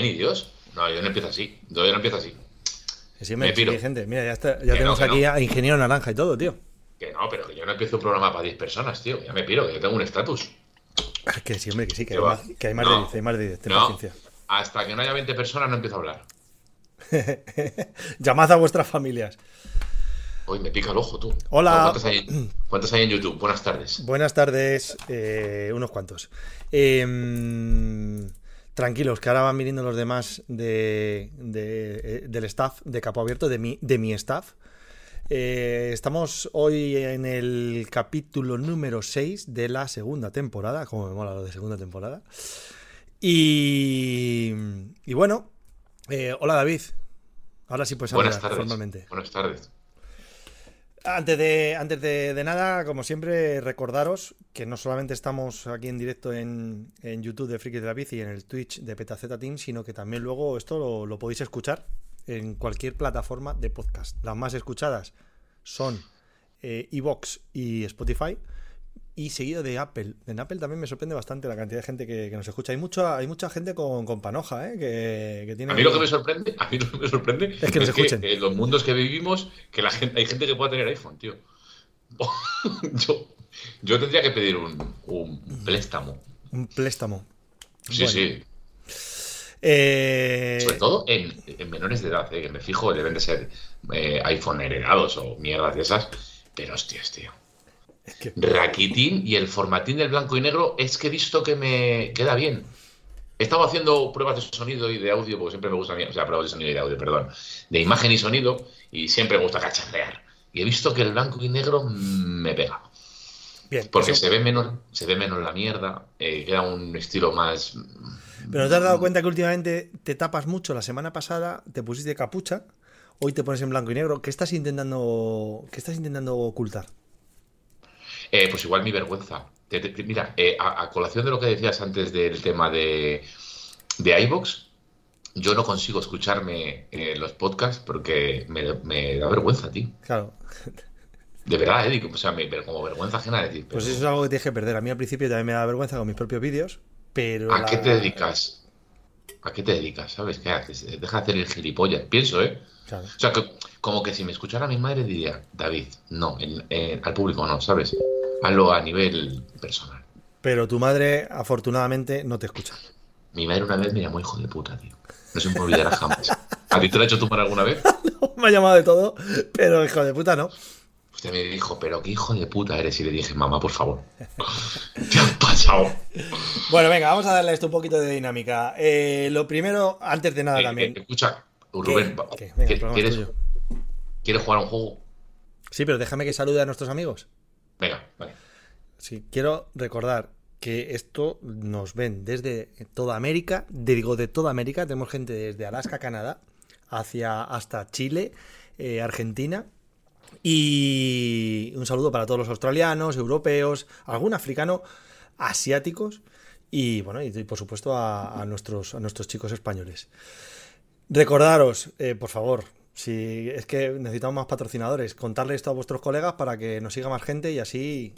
hay ni Dios. No, yo no empiezo así. Yo no empiezo así. Sí, me, gente. Mira, ya, está, ya tenemos aquí a Ingeniero Naranja y todo, tío. Que no, pero que yo no empiezo un programa para 10 personas, tío. Ya me piro, que yo tengo un estatus. Que sí, hombre, que sí, que, hay más, que hay más, de 10, hay más de 10. No, hasta que no haya 20 personas no empiezo a hablar. Llamad a vuestras familias. Hoy me pica el ojo, tú. Hola. ¿Cuántos hay, en YouTube? Buenas tardes. Buenas tardes, eh, unos cuantos. Eh, tranquilos, que ahora van viniendo los demás de, eh, del staff de Capo Abierto, de mi, de mi staff. Eh, estamos hoy en el capítulo número 6 de la segunda temporada, como me mola lo de segunda temporada. Y, y bueno, eh, hola David. Ahora sí puedes hablar formalmente. Buenas tardes. Antes de, antes de, nada, como siempre, recordaros que no solamente estamos aquí en directo en, YouTube de Friki de la Bici y en el Twitch de PetaZ Team, sino que también luego esto lo, podéis escuchar en cualquier plataforma de podcast. Las más escuchadas son Evox eh, y Spotify y seguido de Apple. En Apple también me sorprende bastante la cantidad de gente que, nos escucha. Hay mucha, hay mucha gente con, panoja, ¿eh? Que, tiene... A mí lo que me sorprende, a mí lo que me sorprende es que, nos escuchen. en los mundos que vivimos, que la gente, hay gente que pueda tener iPhone, tío. yo, tendría que pedir un, un préstamo. Un préstamo. Sí, sí. Eh, Sobre todo en, menores de edad, ¿eh? que me fijo, deben de ser eh, iPhone heredados o mierdas de esas. Pero hostias, tío. Raquitín y el formatín del blanco y negro es que he visto que me queda bien. He estado haciendo pruebas de sonido y de audio, porque siempre me gusta, o sea, pruebas de sonido y de audio, perdón, de imagen y sonido, y siempre me gusta cacharrear. Y he visto que el blanco y negro me pega. Bien, porque se ve menos, se ve menos la mierda, eh, queda un estilo más. Pero te has dado cuenta que últimamente te tapas mucho. La semana pasada te pusiste capucha, hoy te pones en blanco y negro. ¿Qué estás intentando, qué estás intentando ocultar? Eh, pues igual mi vergüenza. mira, eh, a, colación de lo que decías antes del tema de, de iVox, yo no consigo escucharme eh, los podcasts porque me, da vergüenza, tío. Claro. De verdad, eh, o sea, como vergüenza ajena decir. Pues eso es algo que tienes que perder. A mí al principio también me da vergüenza con mis propios vídeos, pero... ¿A qué te dedicas? ¿A qué te dedicas? ¿Sabes qué haces? Deja de hacer el gilipollas. Pienso, ¿eh? Claro. O sea, que, como que si me escuchara mi madre diría, David, no, al público no, ¿sabes? Hazlo a nivel personal. Pero tu madre, afortunadamente, no te escucha. Mi madre una vez me llamó hijo de puta, tío. No se me olvidará jamás. ¿A ti te lo ha hecho tu madre alguna vez? no, me ha llamado de todo, pero hijo de puta no. Usted me dijo, pero qué hijo de puta eres. Y le dije, mamá, por favor. ¿Qué has pasado? Bueno, venga, vamos a darle esto un poquito de dinámica. Eh, lo primero, antes de nada eh, también. Eh, escucha, Rubén, ¿quieres, ¿quieres jugar a un juego? Sí, pero déjame que salude a nuestros amigos. Venga, vale. Sí, quiero recordar que esto nos ven desde toda América, digo de toda América, tenemos gente desde Alaska, Canadá, hacia hasta Chile, eh, Argentina. Y un saludo para todos los australianos, europeos, algún africano, asiáticos y bueno, y, por supuesto a, nuestros, a nuestros chicos españoles. Recordaros, eh, por favor, si es que necesitamos más patrocinadores, contarle esto a vuestros colegas para que nos siga más gente y así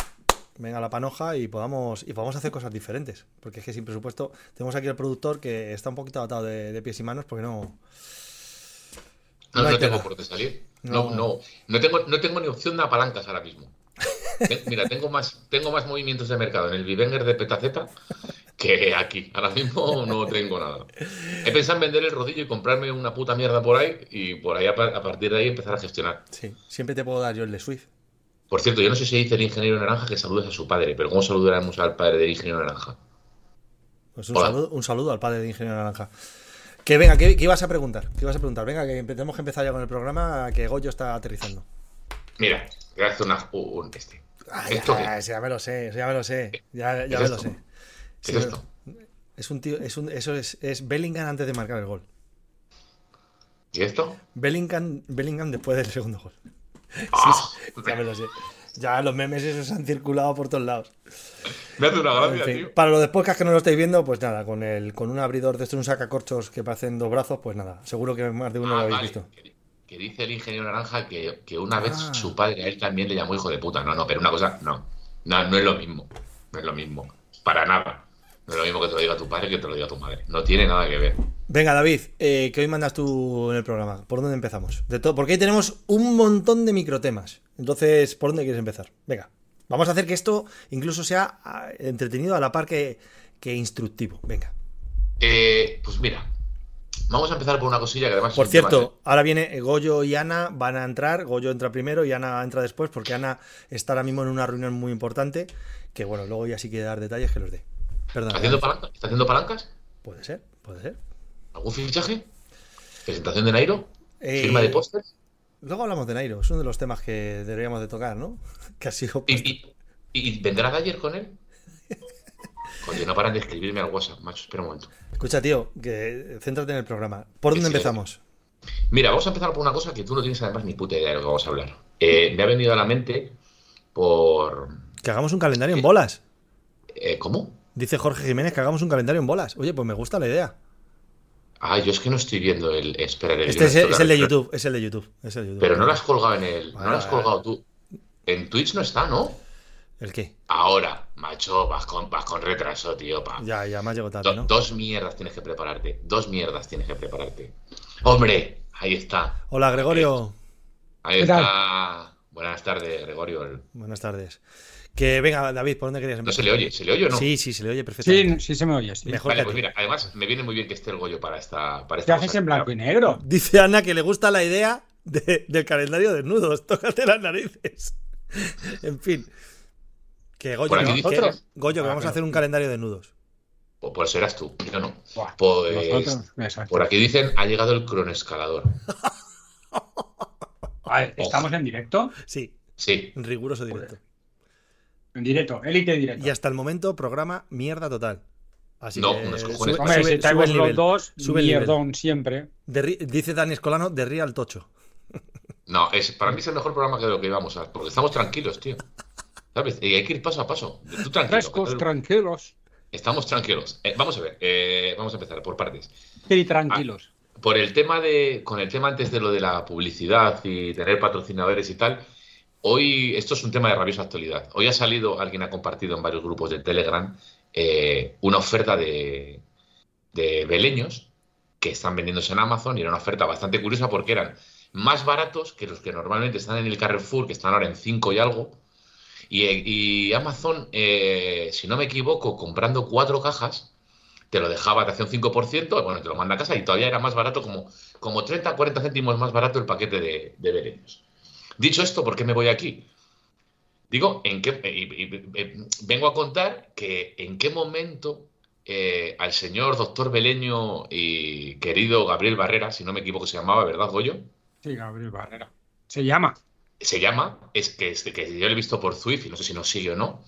venga la panoja y podamos y podamos hacer cosas diferentes. Porque es que sin presupuesto tenemos aquí al productor que está un poquito atado de, pies y manos porque no. No, tengo por qué salir. No. no, no, tengo, no tengo ni opción de apalancas ahora mismo. Mira, tengo más, tengo más movimientos de mercado en el Vivenger de Petaceta que aquí. Ahora mismo no tengo nada. He pensado en vender el rodillo y comprarme una puta mierda por ahí y por ahí a, partir de ahí empezar a gestionar. Sí, siempre te puedo dar yo el de Swift. Por cierto, yo no sé si dice el ingeniero naranja que saludes a su padre, pero ¿cómo saludaremos al padre del ingeniero naranja? Pues un, saludo, al padre del ingeniero naranja. Que venga, ¿qué, ibas a preguntar? ¿Qué ibas a preguntar? Venga, que tenemos que empezar ya con el programa, que Goyo está aterrizando. Mira, voy a una, un este. ya, ya, me lo sé, ya me lo sé. Ya, ya me lo sé. ¿Qué es esto? Es un tío, es un, eso es, es, Bellingham antes de marcar el gol. ¿Y esto? Bellingham, Bellingham después del segundo gol. Ah, ya me lo sé. Ya los memes esos han circulado por todos lados. Me hace una gracia, tío. Para los después que no lo estáis viendo, pues nada, con el con un abridor de estos, un sacacorchos que parecen dos brazos, pues nada, seguro que más de uno lo ah, habéis visto. Que, dice el ingeniero naranja que, una vez ah. su padre a él también le llamó hijo de puta. No, no, pero una cosa, no. No, no es lo mismo. No es lo mismo. Para nada. No es lo mismo que te lo diga tu padre que te lo diga tu madre. No tiene nada que ver. Venga, David, eh, ¿qué hoy mandas tú en el programa? ¿Por dónde empezamos? De todo, porque hoy tenemos un montón de microtemas. Entonces, ¿por dónde quieres empezar? Venga, vamos a hacer que esto incluso sea ah, entretenido a la par que, que instructivo. Venga. Eh, pues mira, vamos a empezar por una cosilla que además. Por cierto, ahora viene Goyo y Ana, van a entrar. Goyo entra primero y Ana entra después, porque Ana está ahora mismo en una reunión muy importante. Que bueno, luego ya sí quiere dar detalles que los dé. ¿Está haciendo, ¿Está haciendo palancas? Puede ser, puede ser. ¿Algún fichaje? ¿Presentación de Nairo? ¿Firma de eh, póster? Luego hablamos de Nairo, es uno de los temas que deberíamos de tocar, ¿no? Que ha sido. ¿Y, y, vendrá Dyer con él? Coño, no paran de escribirme al WhatsApp, macho. Espera un momento. Escucha, tío, que céntrate en el programa. ¿Por dónde empezamos? Mira, vamos a empezar por una cosa que tú no tienes además ni puta idea de lo que vamos a hablar. Eh, me ha venido a la mente por. Que hagamos un calendario en bolas. Eh, ¿Cómo? Dice Jorge Jiménez que hagamos un calendario en bolas. Oye, pues me gusta la idea. Ah, yo es que no estoy viendo el. Espera, este es, el de YouTube, es el de YouTube, es el de YouTube. Pero no lo has colgado en el. no lo has colgado tú. En Twitch no está, ¿no? ¿El qué? Ahora, macho, vas con, vas con retraso, tío. Pa. Ya, ya me ha llegado tarde, ¿no? Dos mierdas tienes que prepararte. Dos mierdas tienes que prepararte. Hombre, ahí está. Hola, Gregorio. Ahí está. Buenas tardes, Gregorio. Buenas tardes. Que venga, David, ¿por dónde querías empezar? No se le oye, ¿se le oye o no? Sí, sí, se le oye perfectamente. Sí, sí se me oye. Mejor vale, pues mira, además me viene muy bien que esté el Goyo para esta. Para esta ¿Qué haces en blanco y negro? Dice Ana que le gusta la idea del calendario de nudos. Tócate las narices. en fin. Que Goyo, que, Goyo, que vamos a hacer un calendario de nudos. Pues, pues serás tú, yo no. Pues, por aquí dicen, ha llegado el cronoescalador. ¿Estamos en directo? Sí. Sí. En riguroso directo. En directo, élite directo. Y hasta el momento, programa mierda total. Así no, que, unos cojones. Sube, Hombre, sube, si los dos, sube mierdón siempre. dice Dani Escolano, de Real Tocho. No, es, para mí es el mejor programa que de lo que íbamos a. Porque estamos tranquilos, tío. ¿Sabes? Y hay que ir paso a paso. Tú tranquilo. Frescos, tranquilos. Estamos tranquilos. Eh, vamos a ver, eh, vamos a empezar por partes. Sí, tranquilos. Ah, por el tema de. Con el tema antes de lo de la publicidad y tener patrocinadores y tal Hoy, esto es un tema de rabiosa actualidad. Hoy ha salido, alguien ha compartido en varios grupos de Telegram, eh, una oferta de, de beleños que están vendiéndose en Amazon y era una oferta bastante curiosa porque eran más baratos que los que normalmente están en el Carrefour, que están ahora en 5 y algo. Y, Amazon, eh, si no me equivoco, comprando cuatro cajas, te lo dejaba, te hacía un 5%, bueno, te lo manda a casa y todavía era más barato, como, como 30, 40 céntimos más barato el paquete de, de beleños. Dicho esto, ¿por qué me voy aquí? Digo, en qué, vengo a contar que en qué momento eh, al señor doctor Beleño y querido Gabriel Barrera, si no me equivoco se llamaba, ¿verdad, Goyo? Sí, Gabriel Barrera. Se llama. Se llama, es que, es que yo lo he visto por Zwift y no sé si nos sigue o no.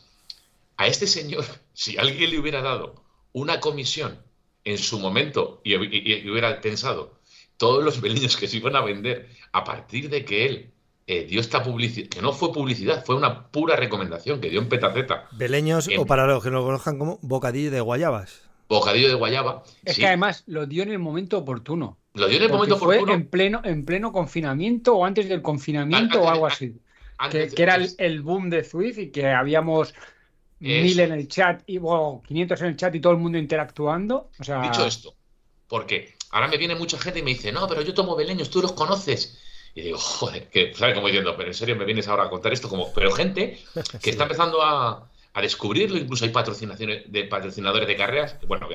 A este señor, si alguien le hubiera dado una comisión en su momento y, hubiera pensado todos los beleños que se iban a vender a partir de que él eh, dio esta publicidad, que no fue publicidad, fue una pura recomendación que dio en Petaceta. Beleños, o para los que lo conozcan como bocadillo de guayabas. Bocadillo de guayaba. Es que además lo dio en el momento oportuno. Lo dio en el momento fue oportuno. En pleno, en pleno confinamiento o antes del confinamiento o algo así. que, era el, boom de Zwift y que habíamos mil en el chat y 500 en el chat y todo el mundo interactuando. O sea... Dicho esto, porque ahora me viene mucha gente y me dice, no, pero yo tomo beleños, tú los conoces. Y digo, joder, que, ¿sabes? Como diciendo, pero en serio me vienes ahora a contar esto como. Pero gente que está empezando a, a, descubrirlo, incluso hay patrocinaciones de patrocinadores de carreras. Bueno,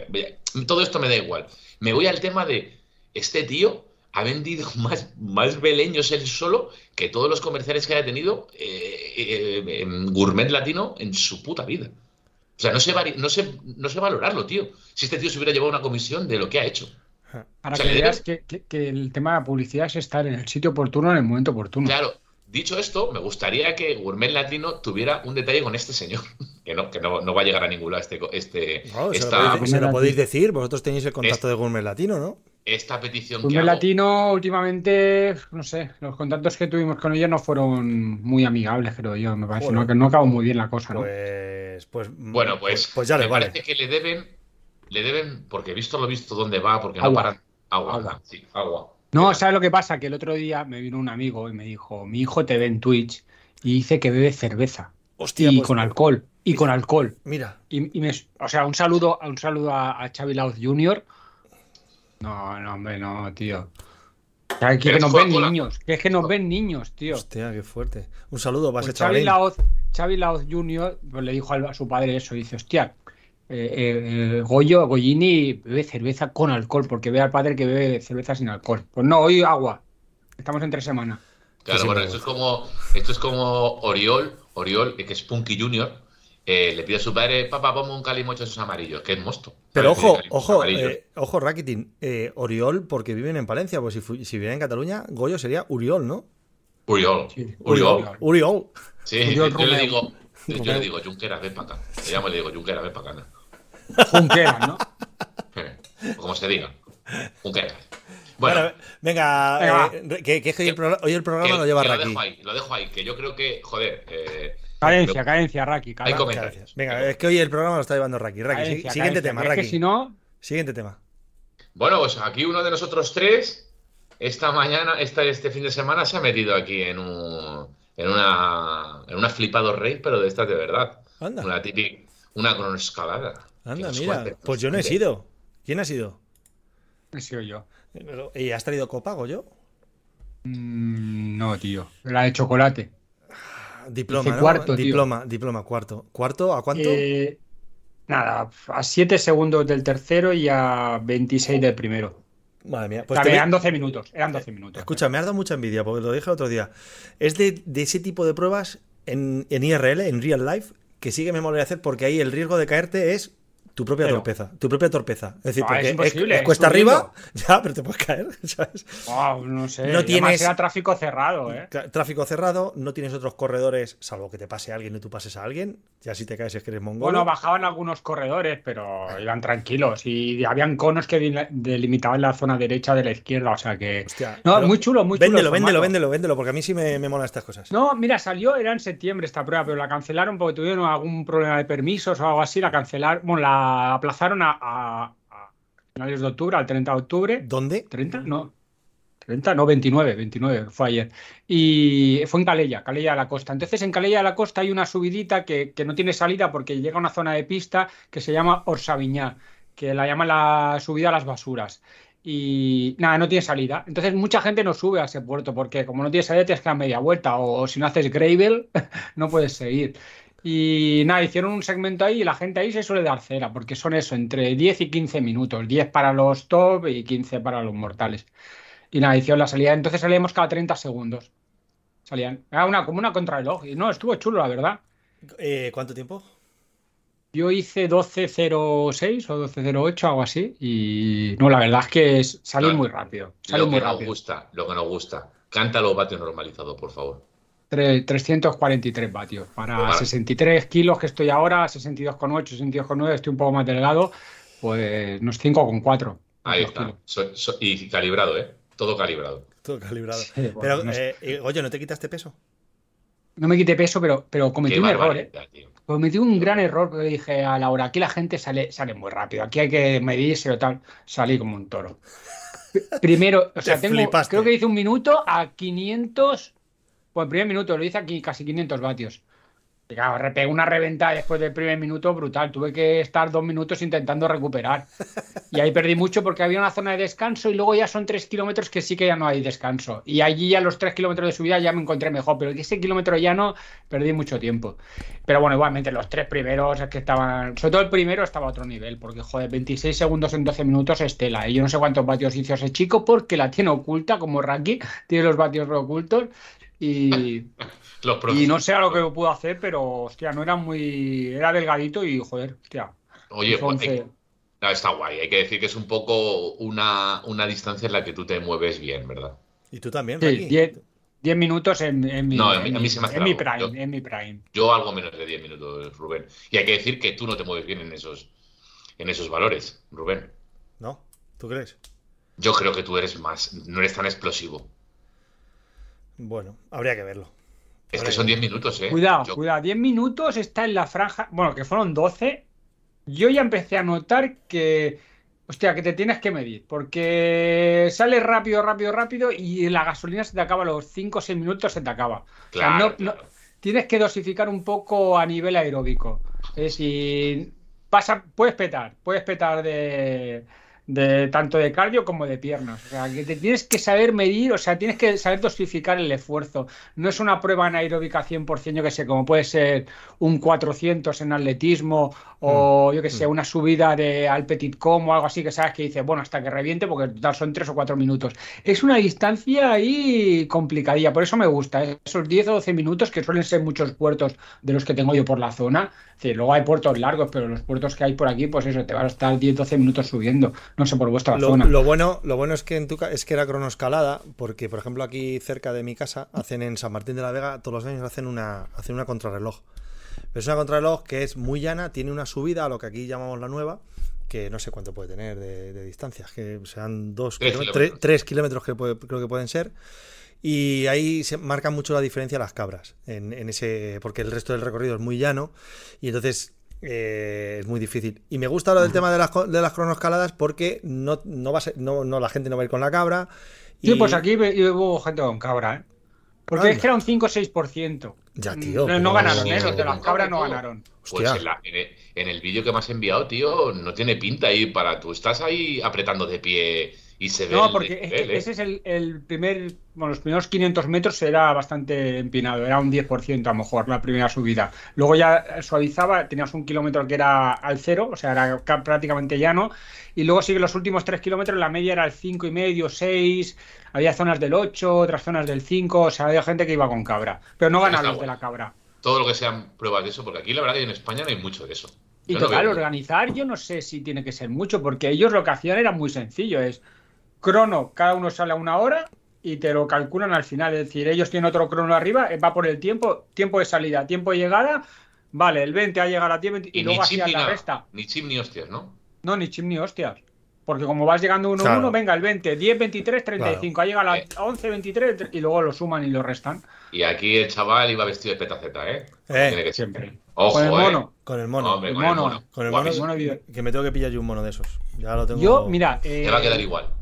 todo esto me da igual. Me voy al tema de este tío ha vendido más, más beleños él solo que todos los comerciales que haya tenido eh, eh, en Gourmet Latino en su puta vida. O sea, no sé, no, sé, no sé valorarlo, tío. Si este tío se hubiera llevado una comisión de lo que ha hecho. Para que veas que, el tema de la publicidad es estar en el sitio oportuno en el momento oportuno. Claro, dicho esto, me gustaría que Gourmet Latino tuviera un detalle con este señor, que no, que no, va a llegar a ningún lado este, este se, lo podéis decir, vosotros tenéis el contacto de Gourmet Latino, ¿no? Esta petición Gourmet Latino últimamente, no sé, los contactos que tuvimos con ellos no fueron muy amigables, creo yo, me parece, no, que no acabó muy bien la cosa, ¿no? Pues, pues bueno, pues, pues, pues ya me parece que le deben le deben, porque he visto lo visto dónde va, porque no paran. Agua, agua. Sí, agua. No, ¿sabes lo que pasa? Que el otro día me vino un amigo y me dijo, mi hijo te ve en Twitch y dice que bebe cerveza. Hostia, y pues con alcohol. Y con alcohol. Mira. Y, me, o sea, un saludo, un saludo a, a Xavi Lauz Jr. No, no, hombre, no, tío. Que, que nos ven niños, que es que nos ven niños, tío. Hostia, qué fuerte. Un saludo para pues Xavi Laoz, Xavi Laoz Jr. Pues le dijo a su padre eso, dice, hostia, eh, eh, Goyo, Goyini bebe cerveza con alcohol, porque ve al padre que bebe cerveza sin alcohol. Pues no, hoy agua. Estamos entre semana. Claro, bueno, esto es como esto es como Oriol, Oriol, que es Punky Junior, eh, le pide a su padre, papá, ponme un calimocho esos amarillos, que es mosto. Pero ojo, ojo, eh, ojo, Rakitin, eh, Oriol, porque viven en Palencia, pues si, si viviera en Cataluña, Goyo sería Uriol, ¿no? Uriol. Uriol. Uriol. Sí, yo le digo, yo le digo, Junqueras, ven para acá. Le llamo y le digo, Junqueras, ven para acá. Junqueras, ¿no? como se diga. Junqueras. Bueno, venga, que, que, hoy, el programa, lo lleva Raki. Lo dejo ahí, lo dejo ahí, que yo creo que, joder, eh, Cadencia, cadencia, Raki. Hay Venga, es que hoy el programa lo está llevando Raki. Raki, siguiente tema, Raki. si no... Siguiente tema. Bueno, pues aquí uno de nosotros tres, esta mañana, este, este fin de semana, se ha metido aquí en un. En una, en una flipado rey, pero de estas de verdad. Anda. Una típica, una cronoescalada. Anda, mira. pues yo no he sido. ¿Quién ha sido? He sido yo. ¿Y has traído copago yo? Mm, no, tío. La de chocolate. Diploma, cuarto, diploma, diploma, cuarto. ¿Cuarto a cuánto? Eh, nada, a 7 segundos del tercero y a 26 del primero. Madre mía. Pues eran 12 minutos. Eran 12 minutos. Escucha, me ha dado mucha envidia porque lo dije el otro día. Es de, ese tipo de pruebas en, en, IRL, en real life, que sí que me molaría hacer porque ahí el riesgo de caerte es tu propia torpeza, tu propia torpeza. Es decir, porque es, cuesta arriba, ya, pero te puedes caer, ¿sabes? no sé. No tienes tráfico cerrado, ¿eh? Tráfico cerrado, no tienes otros corredores, salvo que te pase alguien y tú pases a alguien. Ya si te caes es que eres mongol. Bueno, bajaban algunos corredores, pero iban tranquilos y habían conos que delimitaban la zona derecha de la izquierda, o sea que No, muy chulo, muy chulo. Véndelo, véndelo, véndelo, véndelo, porque a mí sí me, me molan estas cosas. No, mira, salió era en septiembre esta prueba, pero la cancelaron porque tuvieron algún problema de permisos o algo así, la cancelaron, bueno, la aplazaron a, finales de octubre, al 30 de octubre. ¿Dónde? ¿30? No. 30, no, 29, 29, fue ayer. Y fue en Calella, Calella de la Costa. Entonces, en Calella de la Costa hay una subidita que, no tiene salida porque llega a una zona de pista que se llama Orsaviñá, que la llaman la subida a las basuras. Y nada, no tiene salida. Entonces, mucha gente no sube a ese puerto porque, como no tiene salida, tienes que dar media vuelta. O, o si no haces gravel, no puedes seguir. Y nada, hicieron un segmento ahí y la gente ahí se suele dar cera, porque son eso, entre 10 y 15 minutos, 10 para los top y 15 para los mortales. Y nada, hicieron la salida, entonces salíamos cada 30 segundos. Salían, era una, como una contrarreloj. Y no, estuvo chulo, la verdad. Eh, ¿Cuánto tiempo? Yo hice 12.06 o 12.08, algo así. Y no, la verdad es que salí muy rápido. Salí lo que nos gusta, lo que nos gusta. Cántalo patio normalizado, por favor. 343 vatios. Para 63 kilos que estoy ahora, 62,8, 62,9, estoy un poco más delgado, pues unos 5,4. Ahí está. y calibrado, ¿eh? Todo calibrado. Todo calibrado. pero, eh, oye, ¿no te quitaste peso? No me quité peso, pero, pero cometí un error, ¿eh? Cometí un gran error porque dije a Laura, aquí la gente sale, sale muy rápido, aquí hay que medirse o tal. Salí como un toro. Primero, o sea, tengo, creo que hice un minuto a 500 pues el primer minuto lo hice aquí casi 500 vatios. Y claro, una reventa después del primer minuto brutal. Tuve que estar dos minutos intentando recuperar. Y ahí perdí mucho porque había una zona de descanso y luego ya son tres kilómetros que sí que ya no hay descanso. Y allí ya los tres kilómetros de subida ya me encontré mejor, pero ese kilómetro ya no perdí mucho tiempo. Pero bueno, igualmente los tres primeros es que estaban, sobre todo el primero estaba a otro nivel, porque joder, 26 segundos en 12 minutos estela. Y yo no sé cuántos vatios hizo ese chico porque la tiene oculta como Raki, tiene los vatios ocultos y, y no sé a lo que pudo hacer, pero hostia, no era muy. Era delgadito y joder, hostia. Oye, pues, está guay. Hay que decir que es un poco una, una, distancia en la que tú te mueves bien, ¿verdad? Y tú también, sí, 10 minutos en, mi, no, en, mi prime, yo, en mi prime. Yo algo menos de 10 minutos, Rubén. Y hay que decir que tú no te mueves bien en esos, en esos valores, Rubén. ¿No? ¿Tú crees? Yo creo que tú eres más, no eres tan explosivo. Bueno, habría que verlo. Es que son 10 minutos, ¿eh? Cuidado, cuidado. 10 minutos está en la franja. Bueno, que fueron 12. Yo ya empecé a notar que. Hostia, que te tienes que medir. Porque sales rápido, rápido, rápido y la gasolina se te acaba a los 5 o 6 minutos, se te acaba. Claro, tienes que dosificar un poco a nivel aeróbico. Es decir, pasa, puedes petar, puedes petar de de tanto de cardio como de piernas. O sea, que te tienes que saber medir, o sea, tienes que saber dosificar el esfuerzo. No es una prueba anaeróbica 100%, yo que sé, como puede ser un 400 en atletismo o mm. yo que sé, mm. una subida de al petit com o algo así que sabes que dice, bueno, hasta que reviente porque total son 3 o 4 minutos. Es una distancia ahí complicadilla, por eso me gusta, ¿eh? esos 10 o 12 minutos que suelen ser muchos puertos de los que tengo yo por la zona. Luego hay puertos largos, pero los puertos que hay por aquí, pues eso, te vas a estar 10 12 minutos subiendo no sé por vuestra lo, zona. Lo bueno, lo bueno es que en tu es que era cronoescalada, porque por ejemplo aquí cerca de mi casa hacen en San Martín de la Vega todos los años hacen una hacen una contrarreloj. Pero es una contrarreloj que es muy llana, tiene una subida a lo que aquí llamamos la nueva, que no sé cuánto puede tener de, de distancia, que sean dos kilómetros, tres, kilómetros que creo que pueden ser. Y ahí se marcan mucho la diferencia las cabras, en, en, ese, porque el resto del recorrido es muy llano y entonces eh, es muy difícil. Y me gusta lo del tema de las, de las cronoscaladas porque no, no, va a ser, no, no, la gente no va a ir con la cabra. Y... Sí, pues aquí hubo gente con cabra, ¿eh? Porque es que era un 5 o 6%. Ya, tío. No, ganaron, ¿eh? Los de las cabras no ganaron. Pues en, el, vídeo que me has enviado, tío, no tiene pinta ahí para. Tú estás ahí apretando de pie y se ve. No, porque ¿eh? ese es el, primer. Bueno, los primeros 500 metros era bastante empinado, era un 10% a lo mejor la primera subida. Luego ya suavizaba, tenías un kilómetro que era al cero, o sea, era prácticamente llano. Y luego sigue los últimos 3 kilómetros, la media era el 5,5, 6. Había zonas del 8, otras zonas del 5. O sea, había gente que iba con cabra. Pero no ganan los de la cabra. Todo lo que sean pruebas de eso, porque aquí la verdad que en España no hay mucho de eso. Y total, organizar, yo no sé si tiene que ser mucho, porque ellos lo que hacían era muy sencillo: es crono, cada uno sale a una hora y te lo calculan al final. Es decir, ellos tienen otro crono arriba, eh, va por el tiempo, tiempo de salida, tiempo de llegada. Vale, el 20 ha llegado a tiempo y, luego hacía la resta. Ni chim ni hostias, ¿no? No, ni chim ni hostias. Porque como vas llegando uno a uno, venga, el 20, 10, 23, 35. Ha llegado a la 11, 23 y luego lo suman y lo restan. Y aquí el chaval iba vestido de petaceta, ¿eh? eh Tiene que siempre. Ojo, con el mono. Eh. Con el mono. con, el mono. Con el mono. que me tengo que pillar yo un mono de esos. Ya lo tengo. Yo, mira. Te va a quedar igual.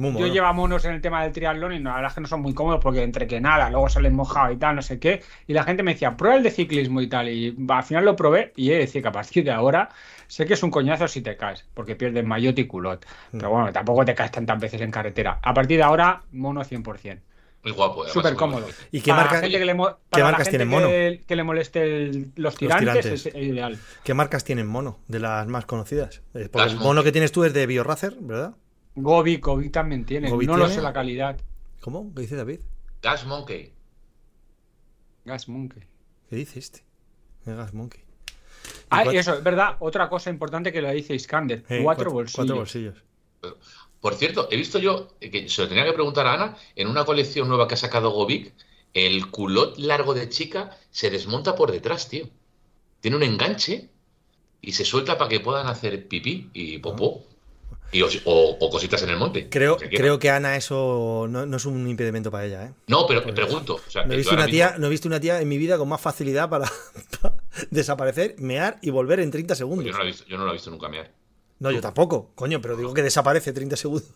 Yo llevo monos en el tema del triatlón y la verdad es que no son muy cómodos porque entre que nada, luego salen mojado y tal, no sé qué. Y la gente me decía, prueba el de ciclismo y tal. Y al final lo probé y he decir que a partir de ahora sé que es un coñazo si te caes, porque pierdes maillot y culot. Mm. Pero bueno, tampoco te caes tantas veces en carretera. A partir de ahora, mono 100%. Muy guapo, Súper cómodo. ¿Y qué, marca, que le, ¿qué marcas tienen mono? Que, le moleste los, tirantes, es ideal. ¿Qué marcas tienen mono? De las más conocidas. Eh, porque el mono que tienes tú es de BioRacer, ¿verdad? Gobi, Gobi también tiene. no lo sé la calidad. ¿Cómo? ¿Qué dice David? Gas Monkey. Gas Monkey. ¿Qué dice este? Gas Monkey. Ah, eso, es verdad. Otra cosa importante que lo dice Iskander. Eh, cuatro, bolsillos. Cuatro bolsillos. Por cierto, he visto yo, que se lo tenía que preguntar a Ana, en una colección nueva que ha sacado Gobic, el culot largo de chica se desmonta por detrás, tío. Tiene un enganche y se suelta para que puedan hacer pipí y popó o, cositas en el monte. Creo, creo que Ana eso no, es un impedimento para ella. ¿eh? No, pero me pregunto. no, he visto una tía, no he visto una tía en mi vida con más facilidad para, desaparecer, mear y volver en 30 segundos. yo, no lo he visto, nunca mear. No, yo tampoco, coño, pero digo que desaparece 30 segundos.